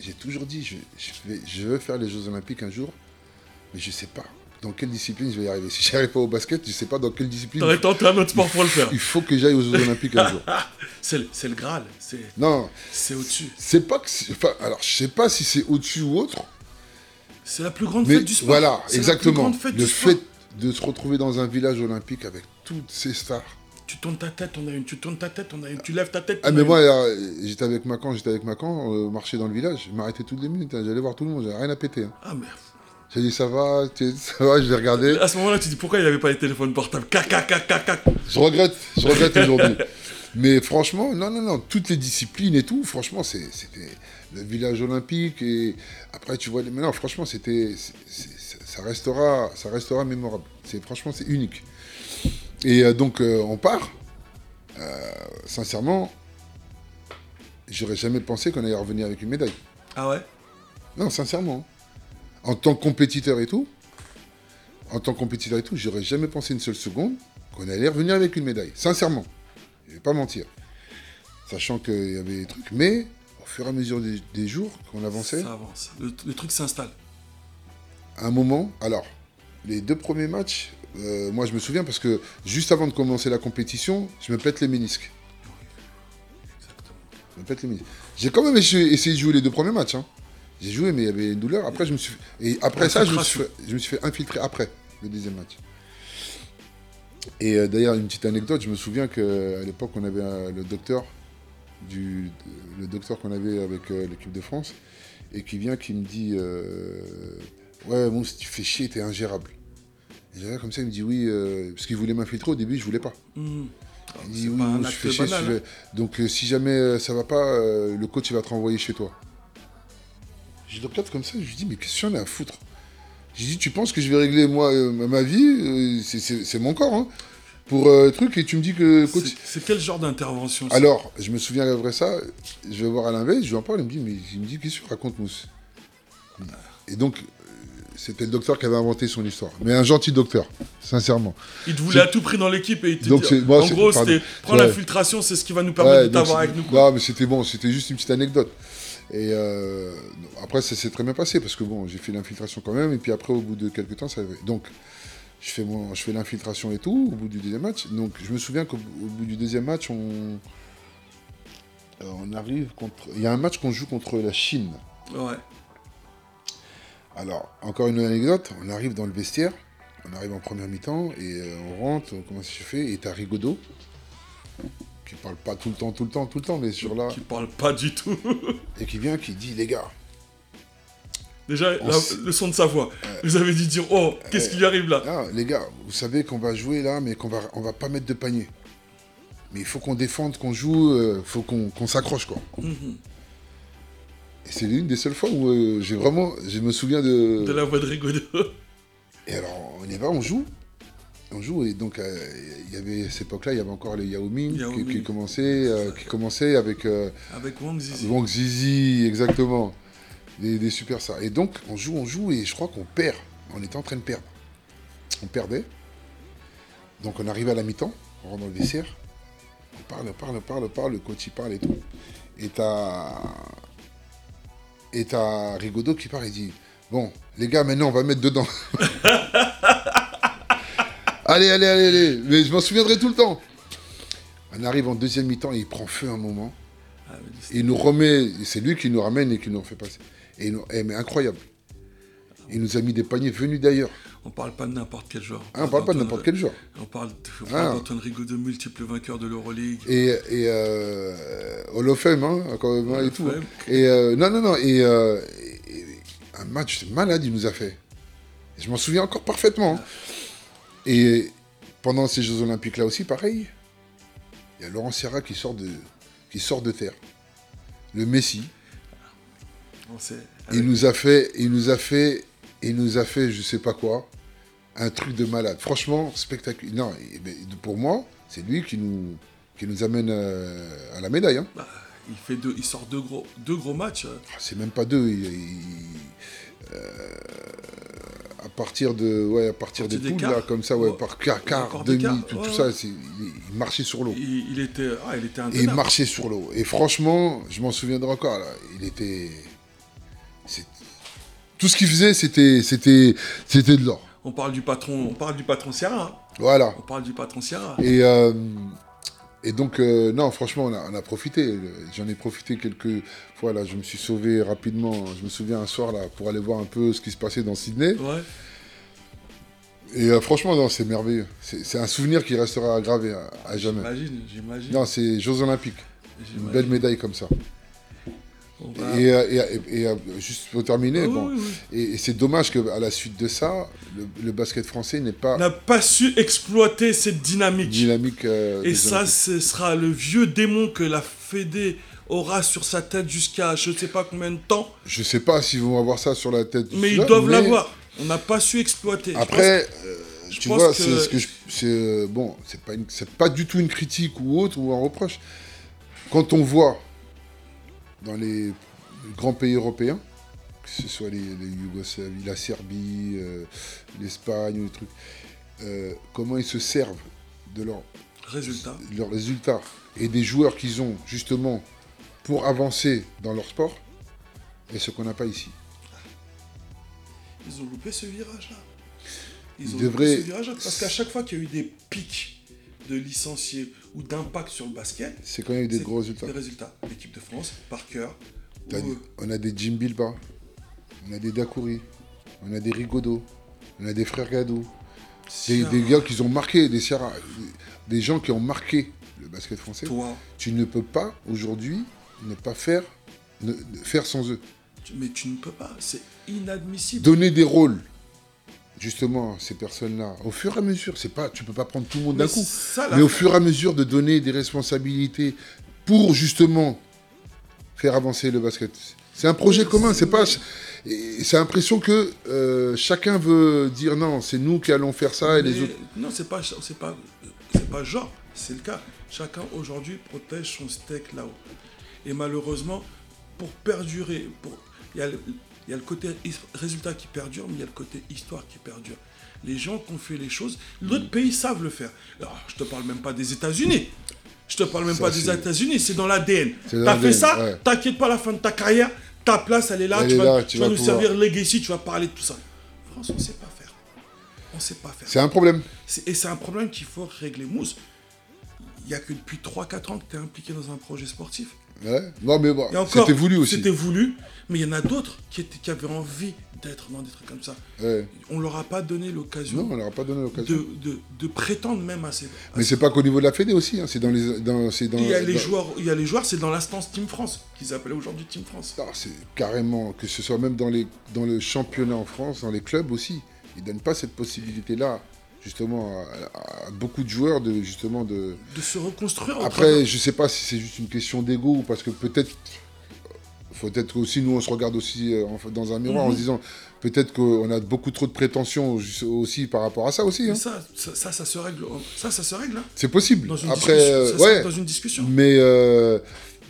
j'ai toujours dit je, je vais, je veux faire les Jeux Olympiques un jour, mais je sais pas. dans quelle discipline je vais y arriver. Si j'y arrive pas au basket, je sais pas dans quelle discipline. T'aurais tenté un autre sport pour le faire. Il faut que j'aille aux Jeux Olympiques un jour. *laughs* C'est le, c'est le Graal. C'est, Non, c'est au-dessus. c'est pas que. Enfin, alors, je sais pas si c'est au-dessus ou autre, C'est la plus grande mais fête du sport. voilà, C'est la plus exactement. grande fête Le du sport. fait de se retrouver dans un village olympique avec toutes ces stars. Tu tournes ta tête, on a une. Tu tournes ta tête, on a une. Tu lèves ta tête. Ah on mais moi j'étais avec Macan, j'étais avec Macan, euh, marcher dans le village, je m'arrêtais toutes les minutes, hein, j'allais voir tout le monde, j'avais rien à péter. hein. Ah mais. J'ai dit ça va, ça va, je l'ai regardé. À ce moment-là, tu dis pourquoi il avait pas les téléphones portables? Cac, cac, cac, cac, cac. Je regrette, je regrette aujourd'hui. *laughs* Mais franchement, non, non, non, toutes les disciplines et tout, franchement, c'était le village olympique et après tu vois, les- mais non, franchement, c'était, ça restera, ça restera mémorable. C'est franchement, c'est unique. Et euh, donc euh, on part. Euh, sincèrement, j'aurais jamais pensé qu'on allait revenir avec une médaille. Ah ouais? Non, sincèrement. En tant que compétiteur et tout, en tant que compétiteur et tout, j'aurais jamais pensé une seule seconde qu'on allait revenir avec une médaille. Sincèrement. Je vais pas mentir. Sachant qu'il y avait des trucs. Mais, au fur et à mesure des, des jours qu'on avançait, Ça avance. Le, le truc s'installe. à un moment, alors, les deux premiers matchs, euh, moi je me souviens parce que juste avant de commencer la compétition, je me pète les ménisques. Je me pète les ménisques. J'ai quand même essayé de jouer les deux premiers matchs. hein. J'ai joué, mais il y avait une douleur. Après, je me suis et après ça, je me, suis fait, infiltrer après le deuxième match. Et euh, d'ailleurs, une petite anecdote, je me souviens qu'à l'époque, on avait euh, le docteur, le docteur qu'on avait avec euh, l'équipe de France, et qui vient, qui me dit euh, Ouais, bon, tu fais chier, t'es ingérable. Et comme ça, il me dit Oui, euh, parce qu'il voulait m'infiltrer au début, je voulais pas. Hmm. Il dit C'est oui, je fais chier, banal, je vais- Donc euh, si jamais euh, ça va pas, euh, le coach il va te renvoyer chez toi. Je le regarde comme ça, je lui dis mais qu'est-ce que j'en ai à foutre? J'ai dit tu penses que je vais régler moi ma- vie? C'est- mon corps hein pour euh, truc et tu me dis que coach. C'est- quel genre d'intervention Alors je me souviens après ça, je vais voir Alain Veil, je lui en parle, il me dit mais il me dit qu'est-ce que tu racontes Mousse? Et donc c'était le docteur qui avait inventé son histoire, mais un gentil docteur, sincèrement. Il te voulait à tout prix dans l'équipe et il te Donc dit- En gros, c'était prends Ouais. l'infiltration, c'est ce qui va nous permettre Ouais, de t'avoir avec nous. quoi. Non, mais c'était bon, c'était juste une petite anecdote. Et euh, après, ça s'est très bien passé parce que bon, j'ai fait l'infiltration quand même. Et puis après, au bout de quelques temps, ça avait... Donc, je fais, mon, je fais l'infiltration et tout au bout du deuxième match. Donc, je me souviens qu'au au bout du deuxième match, on, euh, on arrive contre. Il y a un match qu'on joue contre la Chine. Ouais. Alors, encore une anecdote, on arrive dans le vestiaire, on arrive en première mi-temps, et euh, on rentre, on commence à chauffer, et t'as Rigaudot, qui parle pas tout le temps, tout le temps, tout le temps, mais sur là, Qui parle pas du tout. *laughs* et qui vient, qui dit, les gars, Déjà, la- le son de sa voix. Vous avez dû dire Oh, qu'est-ce qui lui arrive là? Ah, les gars, vous savez qu'on va jouer là, mais qu'on va, on va pas mettre de panier. Mais il faut qu'on défende, qu'on joue, il faut qu'on qu'on s'accroche, quoi. Mhm. Et c'est l'une des seules fois où euh, j'ai vraiment, je me souviens de... De la voix de Rigaudot. Et alors, on y va, on joue. On joue, et donc, euh, il y avait, à cette époque-là, il y avait encore les Yao Ming, Yao qui, qui commençait, euh, qui commençait avec euh, Avec Wang Zizi. Wang Zizi, exactement. Des, des super stars. Et donc, on joue, on joue, et je crois qu'on perd. On était en train de perdre. On perdait. Donc, on arrive à la mi-temps, on rentre dans le vestiaire. On parle, on parle, on parle, on parle, le coach, il parle et tout. Et t'as... Et t'as Rigaudot qui parle et dit Bon, les gars, maintenant, on va mettre dedans. *laughs* allez, allez, allez, allez. Mais je m'en souviendrai tout le temps. On arrive en deuxième mi-temps et il prend feu un moment. Ah, Et il nous remet, c'est lui qui nous ramène et qui nous refait passer. Et il nous- eh, mais incroyable. Il nous a mis des paniers venus d'ailleurs. On parle pas de n'importe quel joueur. Ah, on parle pas de n'importe quel joueur. On parle de- Ah. d'Antoine Rigaudot, multiple vainqueur de l'Euroleague. Et, et euh, Hall of Fame, hein, quand même, hein, et tout. Fame. Et euh, non, non, non. Et, euh, et- un match malade, il nous a fait. Je m'en souviens encore parfaitement. hein. Et pendant ces Jeux Olympiques là aussi, pareil. Il y a Laurent Serra qui sort de, qui sort de terre. Le Messi. On sait. Il nous a fait, il nous a fait, il nous a fait, je sais pas quoi, un truc de malade. Franchement, spectaculaire. Non, et- mais pour moi, c'est lui qui nous, qui nous amène euh, à la médaille. hein. Bah, il, fait deux, il sort deux gros, deux gros matchs. euh. Ah, C'est même pas deux. il- il- euh, à partir de, ouais, à partir des Partir des poules quarts. là, comme ça, ouais, Ouais. par quart, quart, demi, quarts, tout, ouais, tout ouais. ça, c'est- il, il marchait sur l'eau. Il, il était, ah, il était un Et il marchait sur l'eau. Et franchement, je m'en souviendrai encore. Là, il était. Tout ce qu'il faisait, c'était, c'était, c'était de l'or. On parle du patron, on parle du patron Sierra. Voilà. On parle du patron Sierra. Et, euh, et donc, euh, non, franchement, on a, on a profité. J'en ai profité quelques fois. Là, je me suis sauvé rapidement. Je me souviens un soir, là, pour aller voir un peu ce qui se passait dans Sydney. Ouais. Et euh, franchement, non, c'est merveilleux. C'est un souvenir qui restera gravé à, à jamais. J'imagine, j'imagine. Non, c'est Jeux Olympiques. Une belle médaille comme ça. Va- Et, euh, et- et- et, euh, juste pour terminer, bon, oui, oui. et, c'est dommage qu'à la suite de ça, le, le basket français n'est pas On n'a pas su exploiter cette dynamique. dynamique. euh, Et ça, ce sera le vieux démon que la Fédé aura sur sa tête jusqu'à je ne sais pas combien de temps. Je sais pas s'ils vont avoir ça sur la tête. Mais ils doivent mais l'avoir. On n'a pas su exploiter. Après, euh, je tu vois, que- c'est ce que je, c'est euh, bon, c'est pas une- c'est pas du tout une critique ou autre ou un reproche. Quand on voit dans les grands pays européens, que ce soit les, les Yougoslavies, la Serbie, euh, l'Espagne, ou les trucs, euh, comment ils se servent de leur pense- Résultat. leurs résultats et des joueurs qu'ils ont justement pour avancer dans leur sport, et ce qu'on n'a pas ici. Ils ont loupé ce virage-là. Ils Ils ont devraient- loupé ce virage-là. Parce qu'à chaque fois qu'il y a eu des pics de licenciés ou d'impact sur le basket, C'est quand même des gros résultats. Des résultats. L'équipe de France, par cœur. On a des Jim Bilba, on a des Dakouri, on a des Rigaudot, on a des frères Gadou, des, des gars qui ont marqué, des Sierra, des gens qui ont marqué le basket français. Toi, Tu ne peux pas aujourd'hui ne pas faire, ne- faire sans eux. mais tu ne peux pas. C'est inadmissible. Donner des rôles, justement, ces personnes-là, au fur et à mesure. C'est pas, tu peux pas prendre tout le monde d'un coup. ça, Mais au fur et à mesure de donner des responsabilités pour justement faire avancer le basket. C'est un projet commun, c'est pas. C'est l'impression que euh, chacun veut dire non, c'est nous qui allons faire ça et les autres. Non, c'est pas, c'est pas, c'est pas genre, c'est le cas. Chacun aujourd'hui protège son steak là-haut. Et malheureusement, pour perdurer, pour, il y, a il y a le côté résultat qui perdure, mais il y a le côté histoire qui perdure. Les gens qui ont fait les choses, d'autres pays savent le faire. Alors, je te parle même pas des États-Unis. Je te parle même Ça, pas des États-Unis, c'est dans l'ADN. T'as fait ça, ouais. t'inquiète pas, la fin de ta carrière, ta place, elle est là, Elle tu, est vas, là, tu tu vas vas nous pouvoir. servir legacy, tu vas parler de tout ça. France, on sait pas faire. On sait pas faire. C'est un problème. Et c'est un problème qu'il faut régler. Mousse, il n'y a que depuis 3-4 ans que tu es impliqué dans un projet sportif. Ouais. Non, mais bon, c'était voulu aussi. C'était voulu, mais il y en a d'autres qui, étaient- qui avaient envie d'être dans des trucs comme ça. Ouais. On leur a pas donné Non, l'occasion on leur a pas donné l'occasion. de, de, de prétendre même à ces... à Mais c'est pas qu'au niveau de la Fédé aussi, hein, c'est dans les. Dans, c'est dans, il y a les dans- joueurs, il y a les joueurs, c'est dans l'instance Team France qu'ils appelaient aujourd'hui Team France. Ah, c'est carrément, que ce soit même dans, les, dans le championnat en France, dans les clubs aussi, ils ne donnent pas cette possibilité-là, justement, à, à beaucoup de joueurs de justement de. De se reconstruire. Après, je sais pas si c'est juste une question d'ego ou parce que peut-être, faut être aussi nous on se regarde aussi euh, dans un miroir en Mhm. se disant peut-être qu'on a beaucoup trop de prétentions aussi par rapport à ça aussi. Hein. ça, ça, ça, ça se règle. Ça, ça se règle. hein. C'est possible. Dans une Après, discussion. euh, ouais. dans une discussion. Mais euh,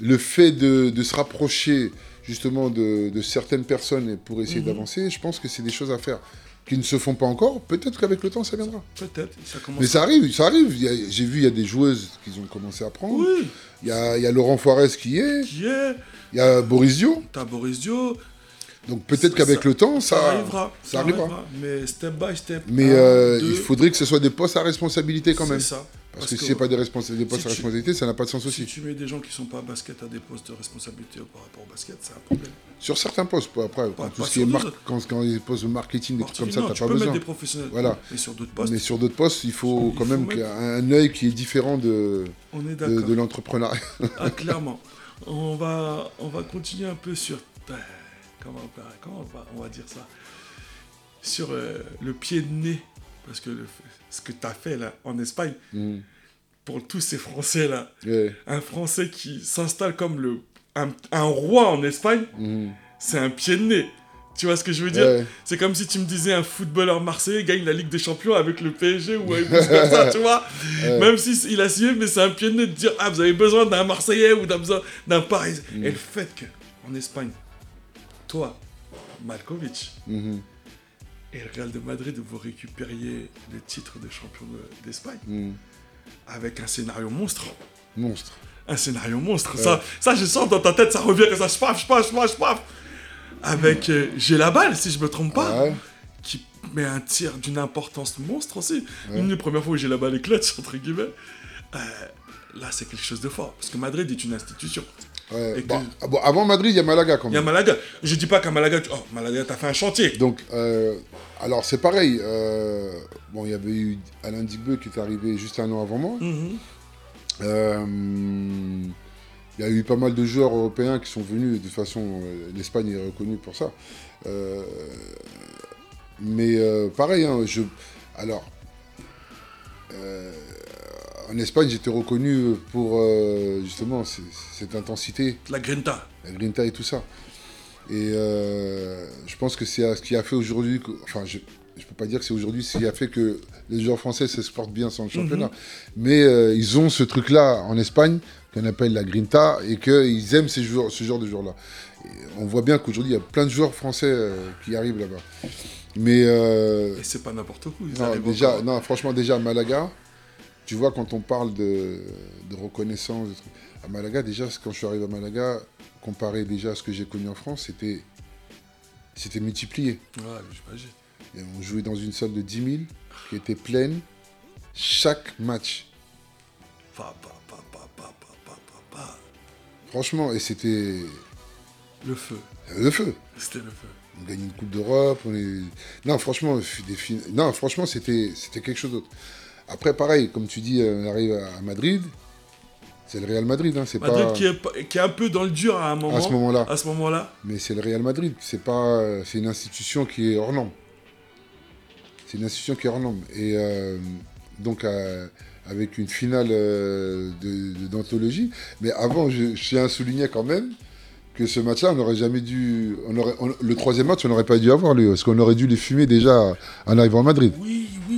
le fait de, de se rapprocher justement de, de certaines personnes pour essayer Mhm. d'avancer, je pense que c'est des choses à faire qui ne se font pas encore. Peut-être qu'avec le temps, ça viendra. Peut-être. Ça commence. Mais ça arrive, ça arrive. J'ai vu, il y a des joueuses qui ont commencé à prendre. Oui. Il, y a, il y a Laurent Foirez qui est. Qui est Il y a Boris Dio. T'as Boris Dio. Donc peut-être qu'avec le temps, Ça, ça, arrivera. ça arrivera. Mais step by step. Mais un, euh, il faudrait que ce soit des postes à responsabilité quand c'est même. ça. Parce, que, si c'est pas des, responsa- des postes si à tu- responsabilité, ça n'a pas de sens Si aussi. tu mets des gens qui sont pas basket à des postes de responsabilité par rapport au basket, c'est un problème. Sur certains postes, après, quand tout pas ce qui est mar- quand, quand les postes de marketing, des trucs comme ça, t'as pas peux besoin. mettre des professionnels. Voilà. Mais sur d'autres postes, Mais sur d'autres postes, il faut Il quand faut même mettre- qu'il y ait un œil qui est différent de, on est de, de l'entrepreneuriat. Ah, clairement. On va, on va continuer un peu sur. Comment, on va- comment on, va, on va dire ça? Sur euh, le pied de nez. Parce que le- ce que tu as fait là en Espagne, Mm. pour tous ces Français là, un Français qui s'installe comme le, un, un roi en Espagne, Mm. c'est un pied de nez. Tu vois ce que je veux dire? Ouais. C'est comme si tu me disais un footballeur marseillais gagne la Ligue des Champions avec le PSG ou avec ça, tu vois? Ouais. Même si il a signé, mais c'est un pied de nez de dire ah vous avez besoin d'un Marseillais ou d'un besoin d'un Paris. Mm. Et le fait que en Espagne, toi, Malkovic Mhm. Et le Real de Madrid vous récupériez le titre de champion de- d'Espagne Mm. avec un scénario monstre. Monstre. Un scénario monstre. Ça, ça, je sens dans ta tête, ça revient comme ça, je paf, je paf, je paf, je paf. Avec euh, J'ai la balle, si je me trompe pas, Ouais. qui, mais un tir d'une importance monstre aussi. Une des premières fois où j'ai la balle éclate, *laughs* entre guillemets. Euh, là, c'est quelque chose de fort. Parce que Madrid est une institution. Ouais. Et que- Bon, ah avant Madrid, il y a Malaga quand Il y a même. Malaga. Je dis pas qu'à Malaga, tu... oh, Malaga, t'as fait un chantier. Donc, euh, alors c'est pareil. euh, bon, il y avait eu Alain Digbeu qui est arrivé juste un an avant moi. Mhm. Euh, il y a eu pas mal de joueurs européens qui sont venus. De toute façon, euh, l'Espagne est reconnue pour ça. Mais pareil, hein, je. Alors. euh, en Espagne, j'étais reconnu pour euh, justement cette intensité, La Grinta. la grinta et tout ça. Et euh, je pense que c'est ce qui a fait aujourd'hui, enfin je ne peux pas dire que c'est aujourd'hui ce qui a fait que les joueurs français s'exportent bien sur le championnat. Mais euh, ils ont ce truc-là en Espagne qu'on appelle la grinta et qu'ils aiment ces joueurs, ce genre de joueurs-là. On voit bien qu'aujourd'hui il y a plein de joueurs français qui arrivent là-bas. Mais Et c'est pas n'importe où. ils non, déjà, encore. non, franchement, déjà à Malaga, tu vois, quand on parle de, reconnaissance, de trucs, à Malaga, déjà, quand je suis arrivé à Malaga, comparé déjà à ce que j'ai connu en France, c'était, c'était multiplié. Ouais, j'imagine. On jouait dans une salle de 10 000 qui était pleine chaque match. Pa, pa, pa, Franchement, et c'était. Le feu. Le feu. C'était le feu. On gagnait une Coupe d'Europe. Est... Non, franchement, non, franchement c'était, c'était quelque chose d'autre. Après, pareil, comme tu dis, on arrive à Madrid. C'est le Real Madrid, hein, c'est Madrid pas... qui, est, qui est un peu dans le dur à un moment. À ce moment-là. À ce moment-là. Mais c'est le Real Madrid. C'est pas, c'est une institution qui est hors norme. C'est une institution qui est hors norme. Et euh, donc euh, avec une finale euh, d'anthologie. Mais avant, je, je tiens à souligner quand même que ce match-là, on n'aurait jamais dû. On aurait, on- le troisième match, on n'aurait pas dû avoir lui, parce qu'on aurait dû les fumer déjà en arrivant à Madrid. Oui, oui,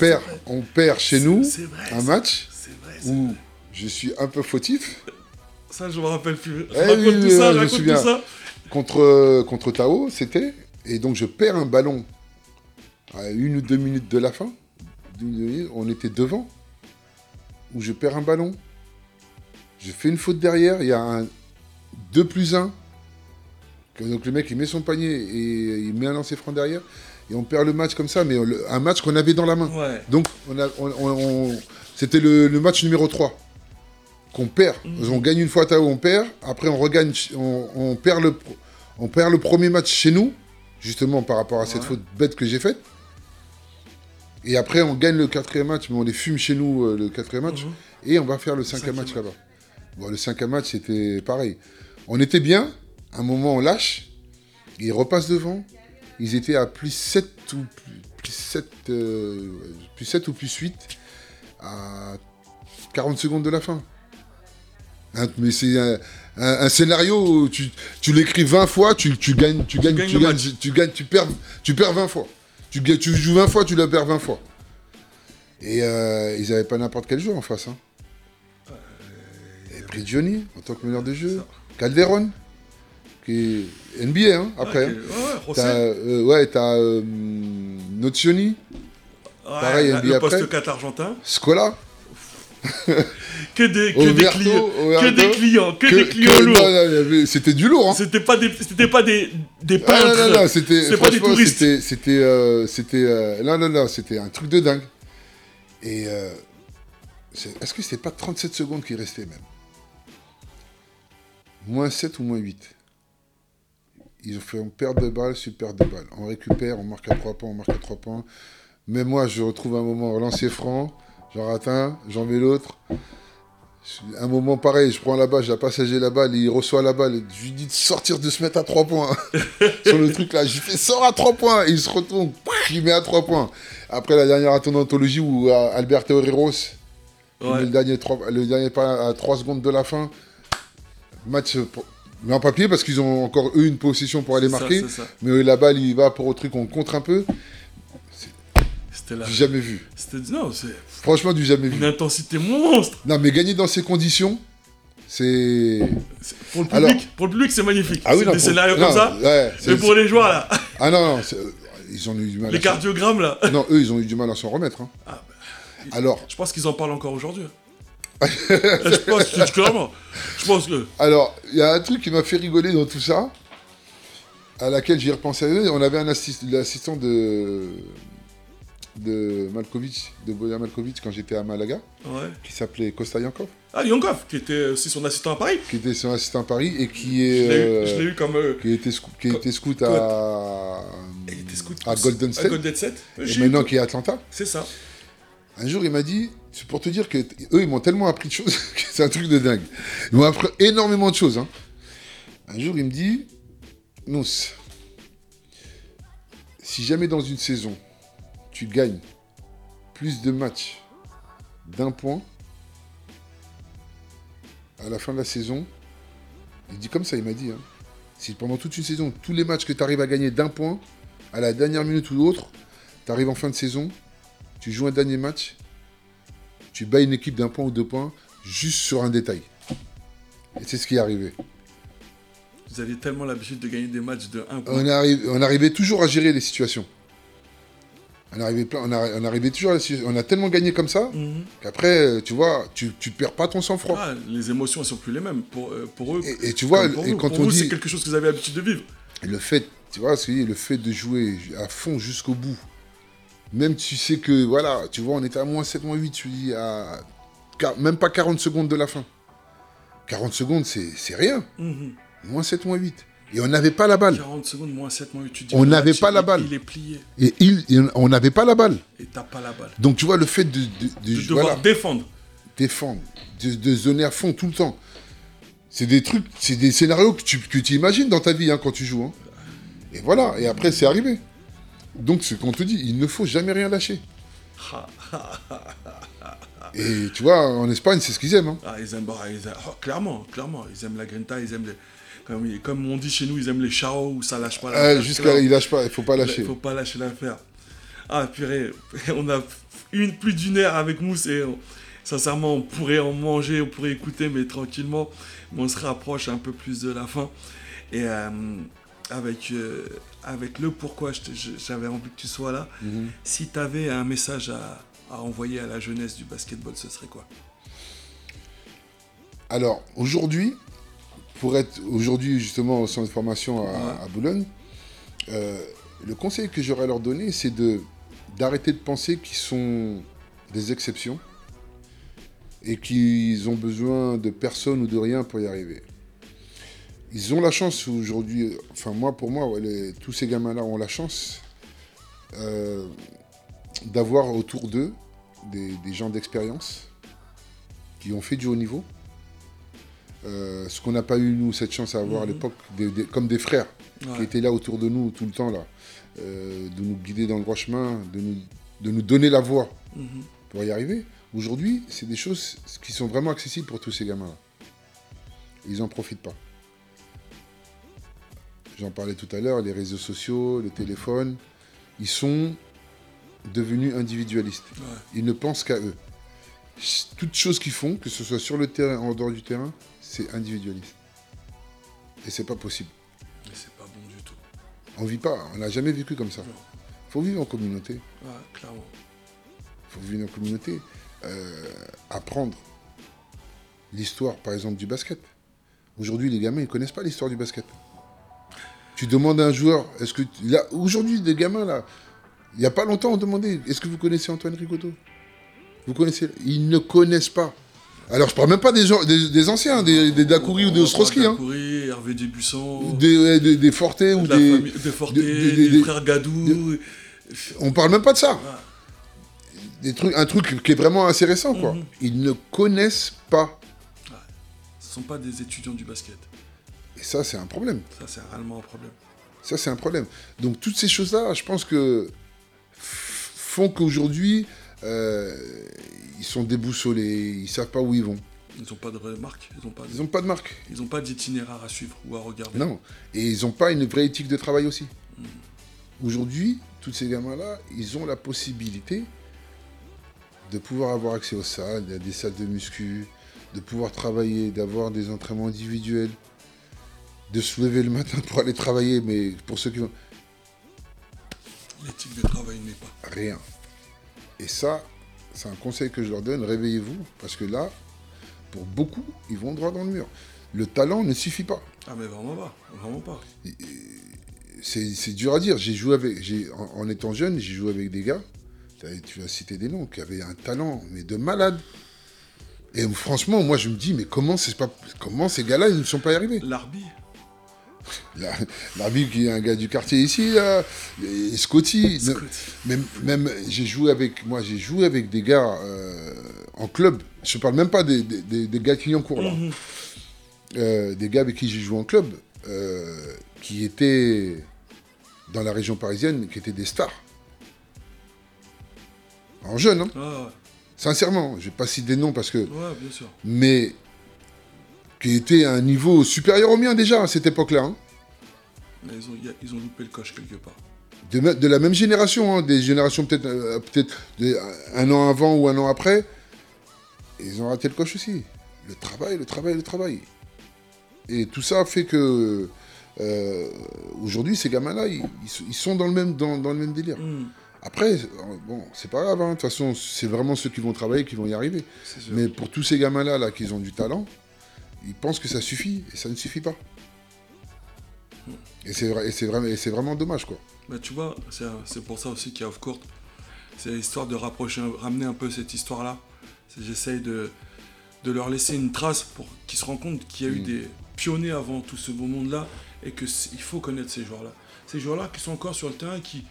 oui. On perd, on chez nous vrai, un match vrai, où vrai. je suis un peu fautif Ça, je me rappelle plus. Eh raconte oui, tout ça, je me raconte souviens. tout ça. contre, contre Tao, c'était. Et donc je perds un ballon à une ou deux minutes de la fin. On était devant. Où je perds un ballon. Je fais une faute derrière. Il y a un 2 plus 1. Donc le mec il met son panier et il met un lancer franc derrière. Et on perd le match comme ça, mais on un match qu'on avait dans la main. Ouais. Donc, on on- c'était le, le match numéro 3 qu'on perd. On gagne une fois à Tao, on perd. Après, on regagne, on, perd le, pro- on perd le premier match chez nous, justement par rapport à cette Ouais. faute bête que j'ai faite. Et après, on gagne le quatrième match, mais on les fume chez nous euh, le quatrième match. Mhm. Et on va faire le cinquième match là-bas. Bon, le cinquième match, c'était pareil. On était bien. À un moment, on lâche. Ils repassent devant. Ils étaient à plus 7 ou plus, plus 7, euh, plus 7 ou plus 8 à 40 secondes de la fin. Hein, mais c'est un, un- un scénario où tu, tu l'écris 20 fois, tu, tu gagnes, tu gagnes, tu le gagnes, tu gagnes, tu perds, tu perds 20 fois. Tu, tu joues 20 fois, tu le perds 20 fois. Et euh, ils n'avaient pas n'importe quel joueur en face. Hein. Avaient pris Johnny en tant que meneur de jeu. Calderon, qui est NBA hein, après. Ouais, hein. ouais, José. T'as, euh, ouais, t'as euh, Ouais, pareil, la- NBA le poste après. 4 argentin. Scola, *laughs* Que des, que des clients. Que des clients. Que, que- des clients que- lourds. non, non, c'était du lourd. Hein. C'était pas des, c'était pas des, des Ah, peintres. non, non, non, c'était, C'est pas des touristes. c'était, c'était, euh, c'était, euh, non, non, non, c'était un truc de dingue. Et euh, c'est- est-ce que c'était pas 37 secondes qui restaient même? Moins 7 ou moins 8 Ils ont fait on perd de balles, sur perd de balles. On récupère, on marque à 3 points, on marque à 3 points. Mais moi, je retrouve un moment lancer franc, j'en rate un, j'en mets l'autre. Un moment pareil, je prends la balle, j'ai passagé la balle, il reçoit la balle, je lui dis de sortir, de se mettre à 3 points. *laughs* Sur le truc là, j'ai fait sort à 3 points, et il se retourne, il met à 3 points. Après la dernière anthologie où euh, Alberto Herreros, Ouais. met le dernier, le dernier pas à 3 secondes de la fin, match pour- mais en papier parce qu'ils ont encore eux une possession pour aller marquer, ça. mais la balle il va pour au truc, on contre un peu, C'était là. du jamais vu. C'était, non, c'est Franchement, du jamais vu. une intensité monstre. Non, mais gagner dans ces conditions, c'est. Pour le Alors- public, pour le public, c'est magnifique. Ah oui, c'est non, des pour- scénarios non, comme ça. ouais, c'est- Mais pour les joueurs là, Ah non, non, c'est- ils ont eu du mal. les à cardiogrammes là, Non, eux, ils ont eu du mal à s'en remettre. hein. Ah, Alors, je pense qu'ils en parlent encore aujourd'hui. Je pense, dis clairement. Je pense que. alors, il y a un truc qui m'a fait rigoler dans tout ça. à laquelle j'y repensé. On avait un assist- l'assistant de de Malkovich, de Boyan Malkovich quand j'étais à Malaga, Ouais. qui s'appelait Costa Yankov, Ah, Yonkov, qui était aussi son assistant à Paris. qui était son assistant à Paris et qui Je est l'ai euh, je l'ai eu comme. euh, qui était scout, qui était scout co- à il était scout à Golden À State Golden State. et eu- maintenant qui est à Atlanta. C'est ça. Un jour, il m'a dit, c'est pour te dire que eux, ils m'ont tellement appris de choses *laughs* que c'est un truc de dingue. Ils m'ont appris énormément de choses. hein. Un jour, il me dit, Nous, si jamais dans une saison, tu gagnes plus de matchs d'un point, à la fin de la saison, il dit comme ça, il m'a dit, hein, si pendant toute une saison, tous les matchs que tu arrives à gagner d'un point, à la dernière minute ou l'autre, tu arrives en fin de saison, tu joues un dernier match, tu bats une équipe d'un point ou deux points, juste sur un détail. Et c'est ce qui est arrivé. Vous aviez tellement l'habitude de gagner des matchs de 1 point. On, arrive, on arrivait toujours à gérer les situations. On arrivait, on, on arrivait toujours à On a tellement gagné comme ça Mhm. qu'après, euh, tu vois, tu, tu perds pas ton sang-froid. Ah, les émotions, elles sont plus les mêmes pour, euh, pour eux. Et, et tu vois, pour et vous. quand Pour on vous, dit c'est quelque chose que vous avez l'habitude de vivre. le fait, tu vois, le fait de jouer à fond jusqu'au bout, même tu sais que, voilà, tu vois, on était à moins 7, moins 8, tu dis, à même pas 40 secondes de la fin. 40 secondes, c'est c'est rien. Mhm. Moins 7, moins 8. Et on n'avait pas la balle. 40 secondes, moins 7, moins 8. Tu dis On n'avait pas la balle. Il est plié Et il, et on n'avait pas la balle. et t'as pas la balle. Donc tu vois, le fait de, de, de- De devoir voilà, défendre. défendre, de, de zoner à fond tout le temps, c'est des trucs, c'est des scénarios que tu, que tu imagines dans ta vie hein, quand tu joues. hein. Et voilà, et après c'est arrivé. Donc ce qu'on te dit, il ne faut jamais rien lâcher. Ah, *laughs* Et tu vois, en Espagne, c'est ce qu'ils aiment. hein. Ah, ils aiment, bah, ils aiment- oh, clairement, clairement, ils aiment la grinta, ils aiment les, comme, comme on dit chez nous, ils aiment les chao où ça lâche pas Euh, l'affaire. Jusqu'à, il lâche pas, il faut pas Il lâcher. faut pas lâcher l'affaire. Ah purée, *laughs* on a une plus d'une heure avec Mousse et on- sincèrement on pourrait en manger, on pourrait écouter mais tranquillement, mais on se rapproche un peu plus de la fin. Et euh, avec, euh, avec le pourquoi j'avais envie que tu sois là, Mhm. si tu avais un message à, à envoyer à la jeunesse du basketball, ce serait quoi? Alors, aujourd'hui, pour être aujourd'hui justement au centre de formation à, Ouais. à Boulogne, euh, le conseil que j'aurais à leur donner, c'est de d'arrêter de penser qu'ils sont des exceptions et qu'ils ont besoin de personne ou de rien pour y arriver. Ils ont la chance aujourd'hui, enfin moi pour moi, ouais, les- tous ces gamins-là ont la chance euh, d'avoir autour d'eux des, des gens d'expérience qui ont fait du haut niveau. Euh, ce qu'on n'a pas eu, nous, cette chance à avoir à Mhm. l'époque, des- des- comme des frères qui étaient là autour de nous tout le temps, là, euh, de nous guider dans le droit chemin, de nous, de nous donner la voie Mhm. pour y arriver. Aujourd'hui, c'est des choses qui sont vraiment accessibles pour tous ces gamins-là. Ils n'en profitent pas. J'en parlais tout à l'heure, les réseaux sociaux, le téléphone, ils sont devenus individualistes. Ouais. Ils ne pensent qu'à eux. Toutes choses qu'ils font, que ce soit sur le terrain, en dehors du terrain, c'est individualiste. Et c'est pas possible. Mais c'est pas bon du tout. On vit pas, on n'a jamais vécu comme ça. Non. faut vivre en communauté. Ouais, clairement. faut vivre en communauté. Euh, apprendre l'histoire, par exemple, du basket. Aujourd'hui, les gamins, ils connaissent pas l'histoire du basket. Tu demandes à un joueur, est-ce que... tu- Là, aujourd'hui, les gamins, là, il n'y a pas longtemps, on demandait, est-ce que vous connaissez Antoine Ricoto Vous connaissez? Ils ne connaissent pas. Alors, je parle même pas des, gens, des, des anciens, des, des ou des Ostrowski, hein. Hervé Débusson, des, des, des Forte ou de des... famille, des des- des, des- des- frères Gadou. On parle même pas de ça. Des trucs, un truc qui est vraiment assez récent, quoi. Mhm. Ils ne connaissent pas. Ce sont pas des étudiants du basket. Et ça, c'est un problème. Ça, c'est réellement un problème. Ça, c'est un problème. Donc, toutes ces choses-là, je pense que font qu'aujourd'hui, euh, ils sont déboussolés, ils savent pas où ils vont. Ils n'ont pas de marque, ils n'ont pas, n'ont pas de marque. ils ont pas d'itinéraire à suivre ou à regarder. Non. Et ils n'ont pas une vraie éthique de travail aussi. Aujourd'hui, tous ces gamins-là, ils ont la possibilité de pouvoir avoir accès aux salles, à des salles de muscu, de pouvoir travailler, d'avoir des entraînements individuels, de se lever le matin pour aller travailler, mais pour ceux qui vont... L'éthique de travail n'est pas. rien. Et ça, c'est un conseil que je leur donne, réveillez-vous, parce que là, pour beaucoup, ils vont droit dans le mur. Le talent ne suffit pas. Ah, mais vraiment pas. Vraiment pas. c'est c'est dur à dire. J'ai joué avec, j'ai, en, en étant jeune, j'ai joué avec des gars, tu vas citer des noms, qui avaient un talent, mais de malade. Et franchement, moi, je me dis, mais comment, c'est pas, comment ces gars-là, ils ne sont pas arrivés? L'arbi. La- L'arbitre qui est un gars du quartier ici, là, et Scotty. Scotty. Même, même j'ai joué avec, moi, j'ai joué avec des gars euh, en club. Je parle même pas des, des, des- des gars qui en cours là. Mhm. Euh, des gars avec qui j'ai joué en club, euh, qui étaient dans la région parisienne, qui étaient des stars. En jeune, hein. Ah, ouais. sincèrement. Je vais pas citer des noms parce que. ouais, bien sûr. Mais qui étaient à un niveau supérieur au mien déjà à cette époque-là. hein. Mais Ils ont, ils loupé le coche quelque part. de, la même génération, hein, des générations peut-être euh, un an avant ou un an après, ils ont raté le coche aussi. Le travail, le travail, le travail. Et tout ça fait que euh, aujourd'hui, ces gamins-là, ils, ils sont- dans le même, dans, dans le même délire. Mhm. Après, bon, c'est pas grave, hein, de toute façon, c'est vraiment ceux qui vont travailler qui vont y arriver. Mais pour tous ces gamins-là, là, qui ont du talent, ils pensent que ça suffit, et ça ne suffit pas. Et c'est vrai, et c'est vraiment, et c'est vraiment dommage, quoi. Bah, tu vois, c'est c'est pour ça aussi qu'il y a Off Court. C'est l'histoire de rapprocher, ramener un peu cette histoire-là. J'essaye de, de leur laisser une trace pour qu'ils se rendent compte qu'il y a eu Mm. des pionniers avant tout ce beau monde-là et qu'il faut connaître ces joueurs-là. Ces joueurs-là qui sont encore sur le terrain qui.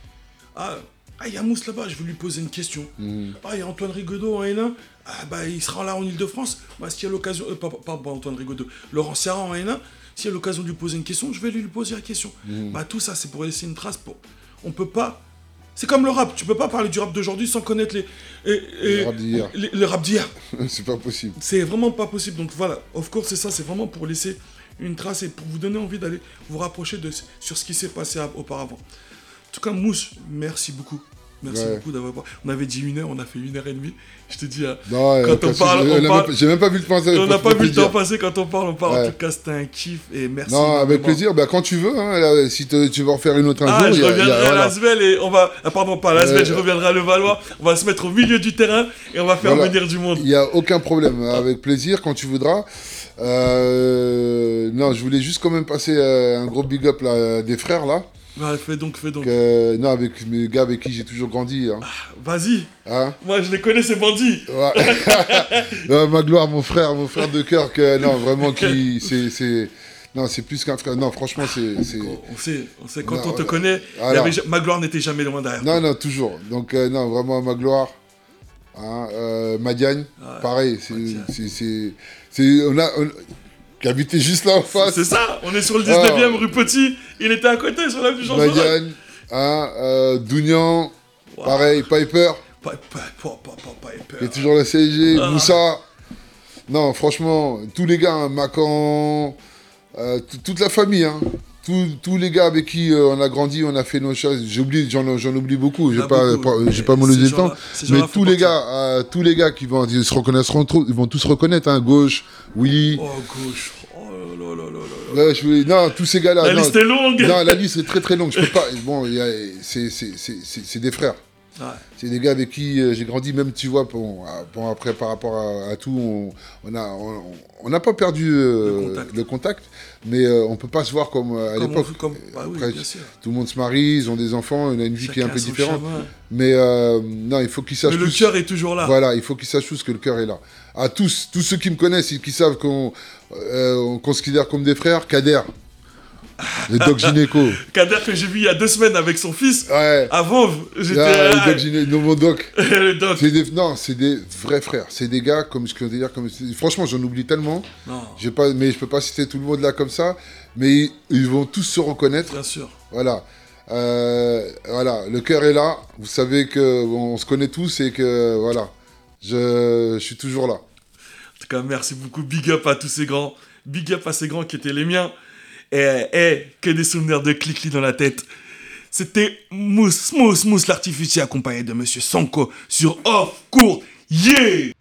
Ah, ah, il y a Mousse là-bas, je vais lui poser une question. Mhm. Ah, il y a Antoine Rigaudot en N1. Ah, bah, il sera là en Ile-de-France. Bah, s'il y a l'occasion. Euh, pas, pas, pas Antoine Rigaudot. Laurent Serra en N1. S'il y a l'occasion de lui poser une question, je vais lui poser la question. Mhm. Bah, tout ça, c'est pour laisser une trace. Pour... On peut pas. C'est comme le rap. Tu peux pas parler du rap d'aujourd'hui sans connaître les. et- et- Le rap d'hier. les- le rap d'hier. *laughs* c'est pas possible. C'est vraiment pas possible. Donc voilà, of course, c'est ça. C'est vraiment pour laisser une trace et pour vous donner envie d'aller vous rapprocher de, sur ce qui s'est passé a- auparavant. En tout cas, Mousse, merci beaucoup. Merci Ouais. beaucoup d'avoir. On avait dit une heure, on a fait une heure et demie. Je te dis. euh, Non, Quand on parle, on parle- J'ai même pas vu le temps. on n'a pas vu le temps passer quand on parle, on parle. En Ouais. tout cas, c'était un kiff et merci. Non, avec plaisir. Bah, quand tu veux, hein, là, si te- tu veux en refaire une autre un Ah, jour, je y a- il y a- reviendrai à. Lasvel et on va. Ah, pardon, pas à Lasvel, Euh, je reviendrai à Levallois. On va se mettre au milieu du terrain et on va faire Voilà. venir du monde. Il n'y a aucun problème. Avec plaisir, quand tu voudras. Euh, non, je voulais juste quand même passer euh, un gros big up là, des frères là. Ouais, fais donc, fais donc. Non, avec mes gars avec qui j'ai toujours grandi. Hein. Vas-y. Hein Moi, je les connais, ces bandits. Ouais. *laughs* Non, ma gloire, mon frère, mon frère de cœur, que non, vraiment qui, c'est, c'est, non, c'est plus qu'un frère. Non, franchement, c'est, c'est, On sait, on sait quand Non, on te connaît, avait ma gloire n'était jamais loin derrière. non, non, toujours. Donc, euh, non, vraiment ma gloire. Hein, euh, Madiane, pareil, c'est, on a, on- qui habitait juste là en face. C'est ça, on est sur le 19ème Ah. rue Petit, il était à côté sur l'avenue Jean Jaurès. Madiane, hein, euh, Dounian, Wow. pareil, Piper, pas peur. qui est toujours le CSG, Ah. Moussa. Non, franchement, tous les gars, hein, Macan, euh, toute la famille, hein. Tous, tous les gars avec qui euh, on a grandi, on a fait nos choses. J'oublie, j'en, oublie beaucoup. J'ai en a pas, pas- j'ai pas le temps. Mais tous les gars, euh, tous les gars qui vont, ils se reconnaîtront, ils vont tous se reconnaître, hein. Gauche, Willy. Oh, gauche. Oh là là là là là. Je voulais- non, tous ces gars-là. La non, liste est longue. non, la liste est très très longue. Je peux pas. Bon, a- c'est, des frères. Ouais. C'est des gars avec qui euh, j'ai grandi, même tu vois, bon, bon, après par rapport à, à tout, on on a on on n'a pas perdu euh, Le contact. le contact, mais euh, on peut pas se voir comme euh, à l'époque. comme- bah oui. Tout le monde se marie, ils ont des enfants, on a une vie qui est un peu différente. chemin. Mais euh, non, il faut qu'ils sachent Mais le cœur est toujours là. Voilà, il faut qu'ils sachent tous que le cœur est là. À tous, tous ceux qui me connaissent et qui savent qu'on euh, on considère comme des frères, Kader, le doc gynéco. *laughs* Kader que j'ai vu il y a deux semaines avec son fils. Ouais. Avant, j'étais. Ah, ah, le doc gynéco, mon doc. *laughs* le doc. C'est des, non, c'est des vrais frères. C'est des gars comme ce que je veux dire, comme franchement, j'en oublie tellement. Non, pas, mais je peux pas citer tout le monde là comme ça. Mais ils, ils vont tous se reconnaître. bien sûr. Voilà, Euh, voilà. Le cœur est là. Vous savez que on se connaît tous et que voilà, je, je suis toujours là. En tout cas, merci beaucoup. Big up à tous ces grands. Big up à ces grands qui étaient les miens. Et, et que des souvenirs de Clicli dans la tête. C'était Mousse, Mousse, Mousse l'artificier accompagné de Monsieur Sanko sur Off Court. Yeah!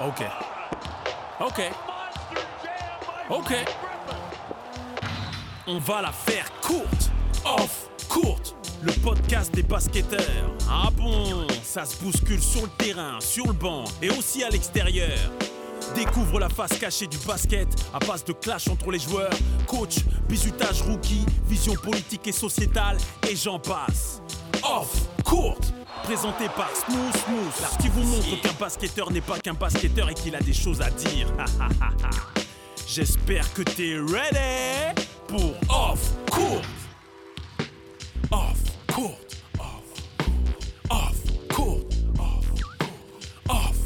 Ok. Ok. Ok. On va la faire courte. Off Court, le podcast des basketteurs. Ah bon, ça se bouscule sur le terrain, sur le banc et aussi à l'extérieur. Découvre la face cachée du basket à base de clash entre les joueurs, coach, bisutage rookie, vision politique et sociétale et j'en passe. Off Court, présenté par Smooth Smooth, qui vous montre qu'un basketteur n'est pas qu'un basketteur et qu'il a des choses à dire. *laughs* J'espère que t'es ready pour off court. Off court. Off court. Off court. Off court. Off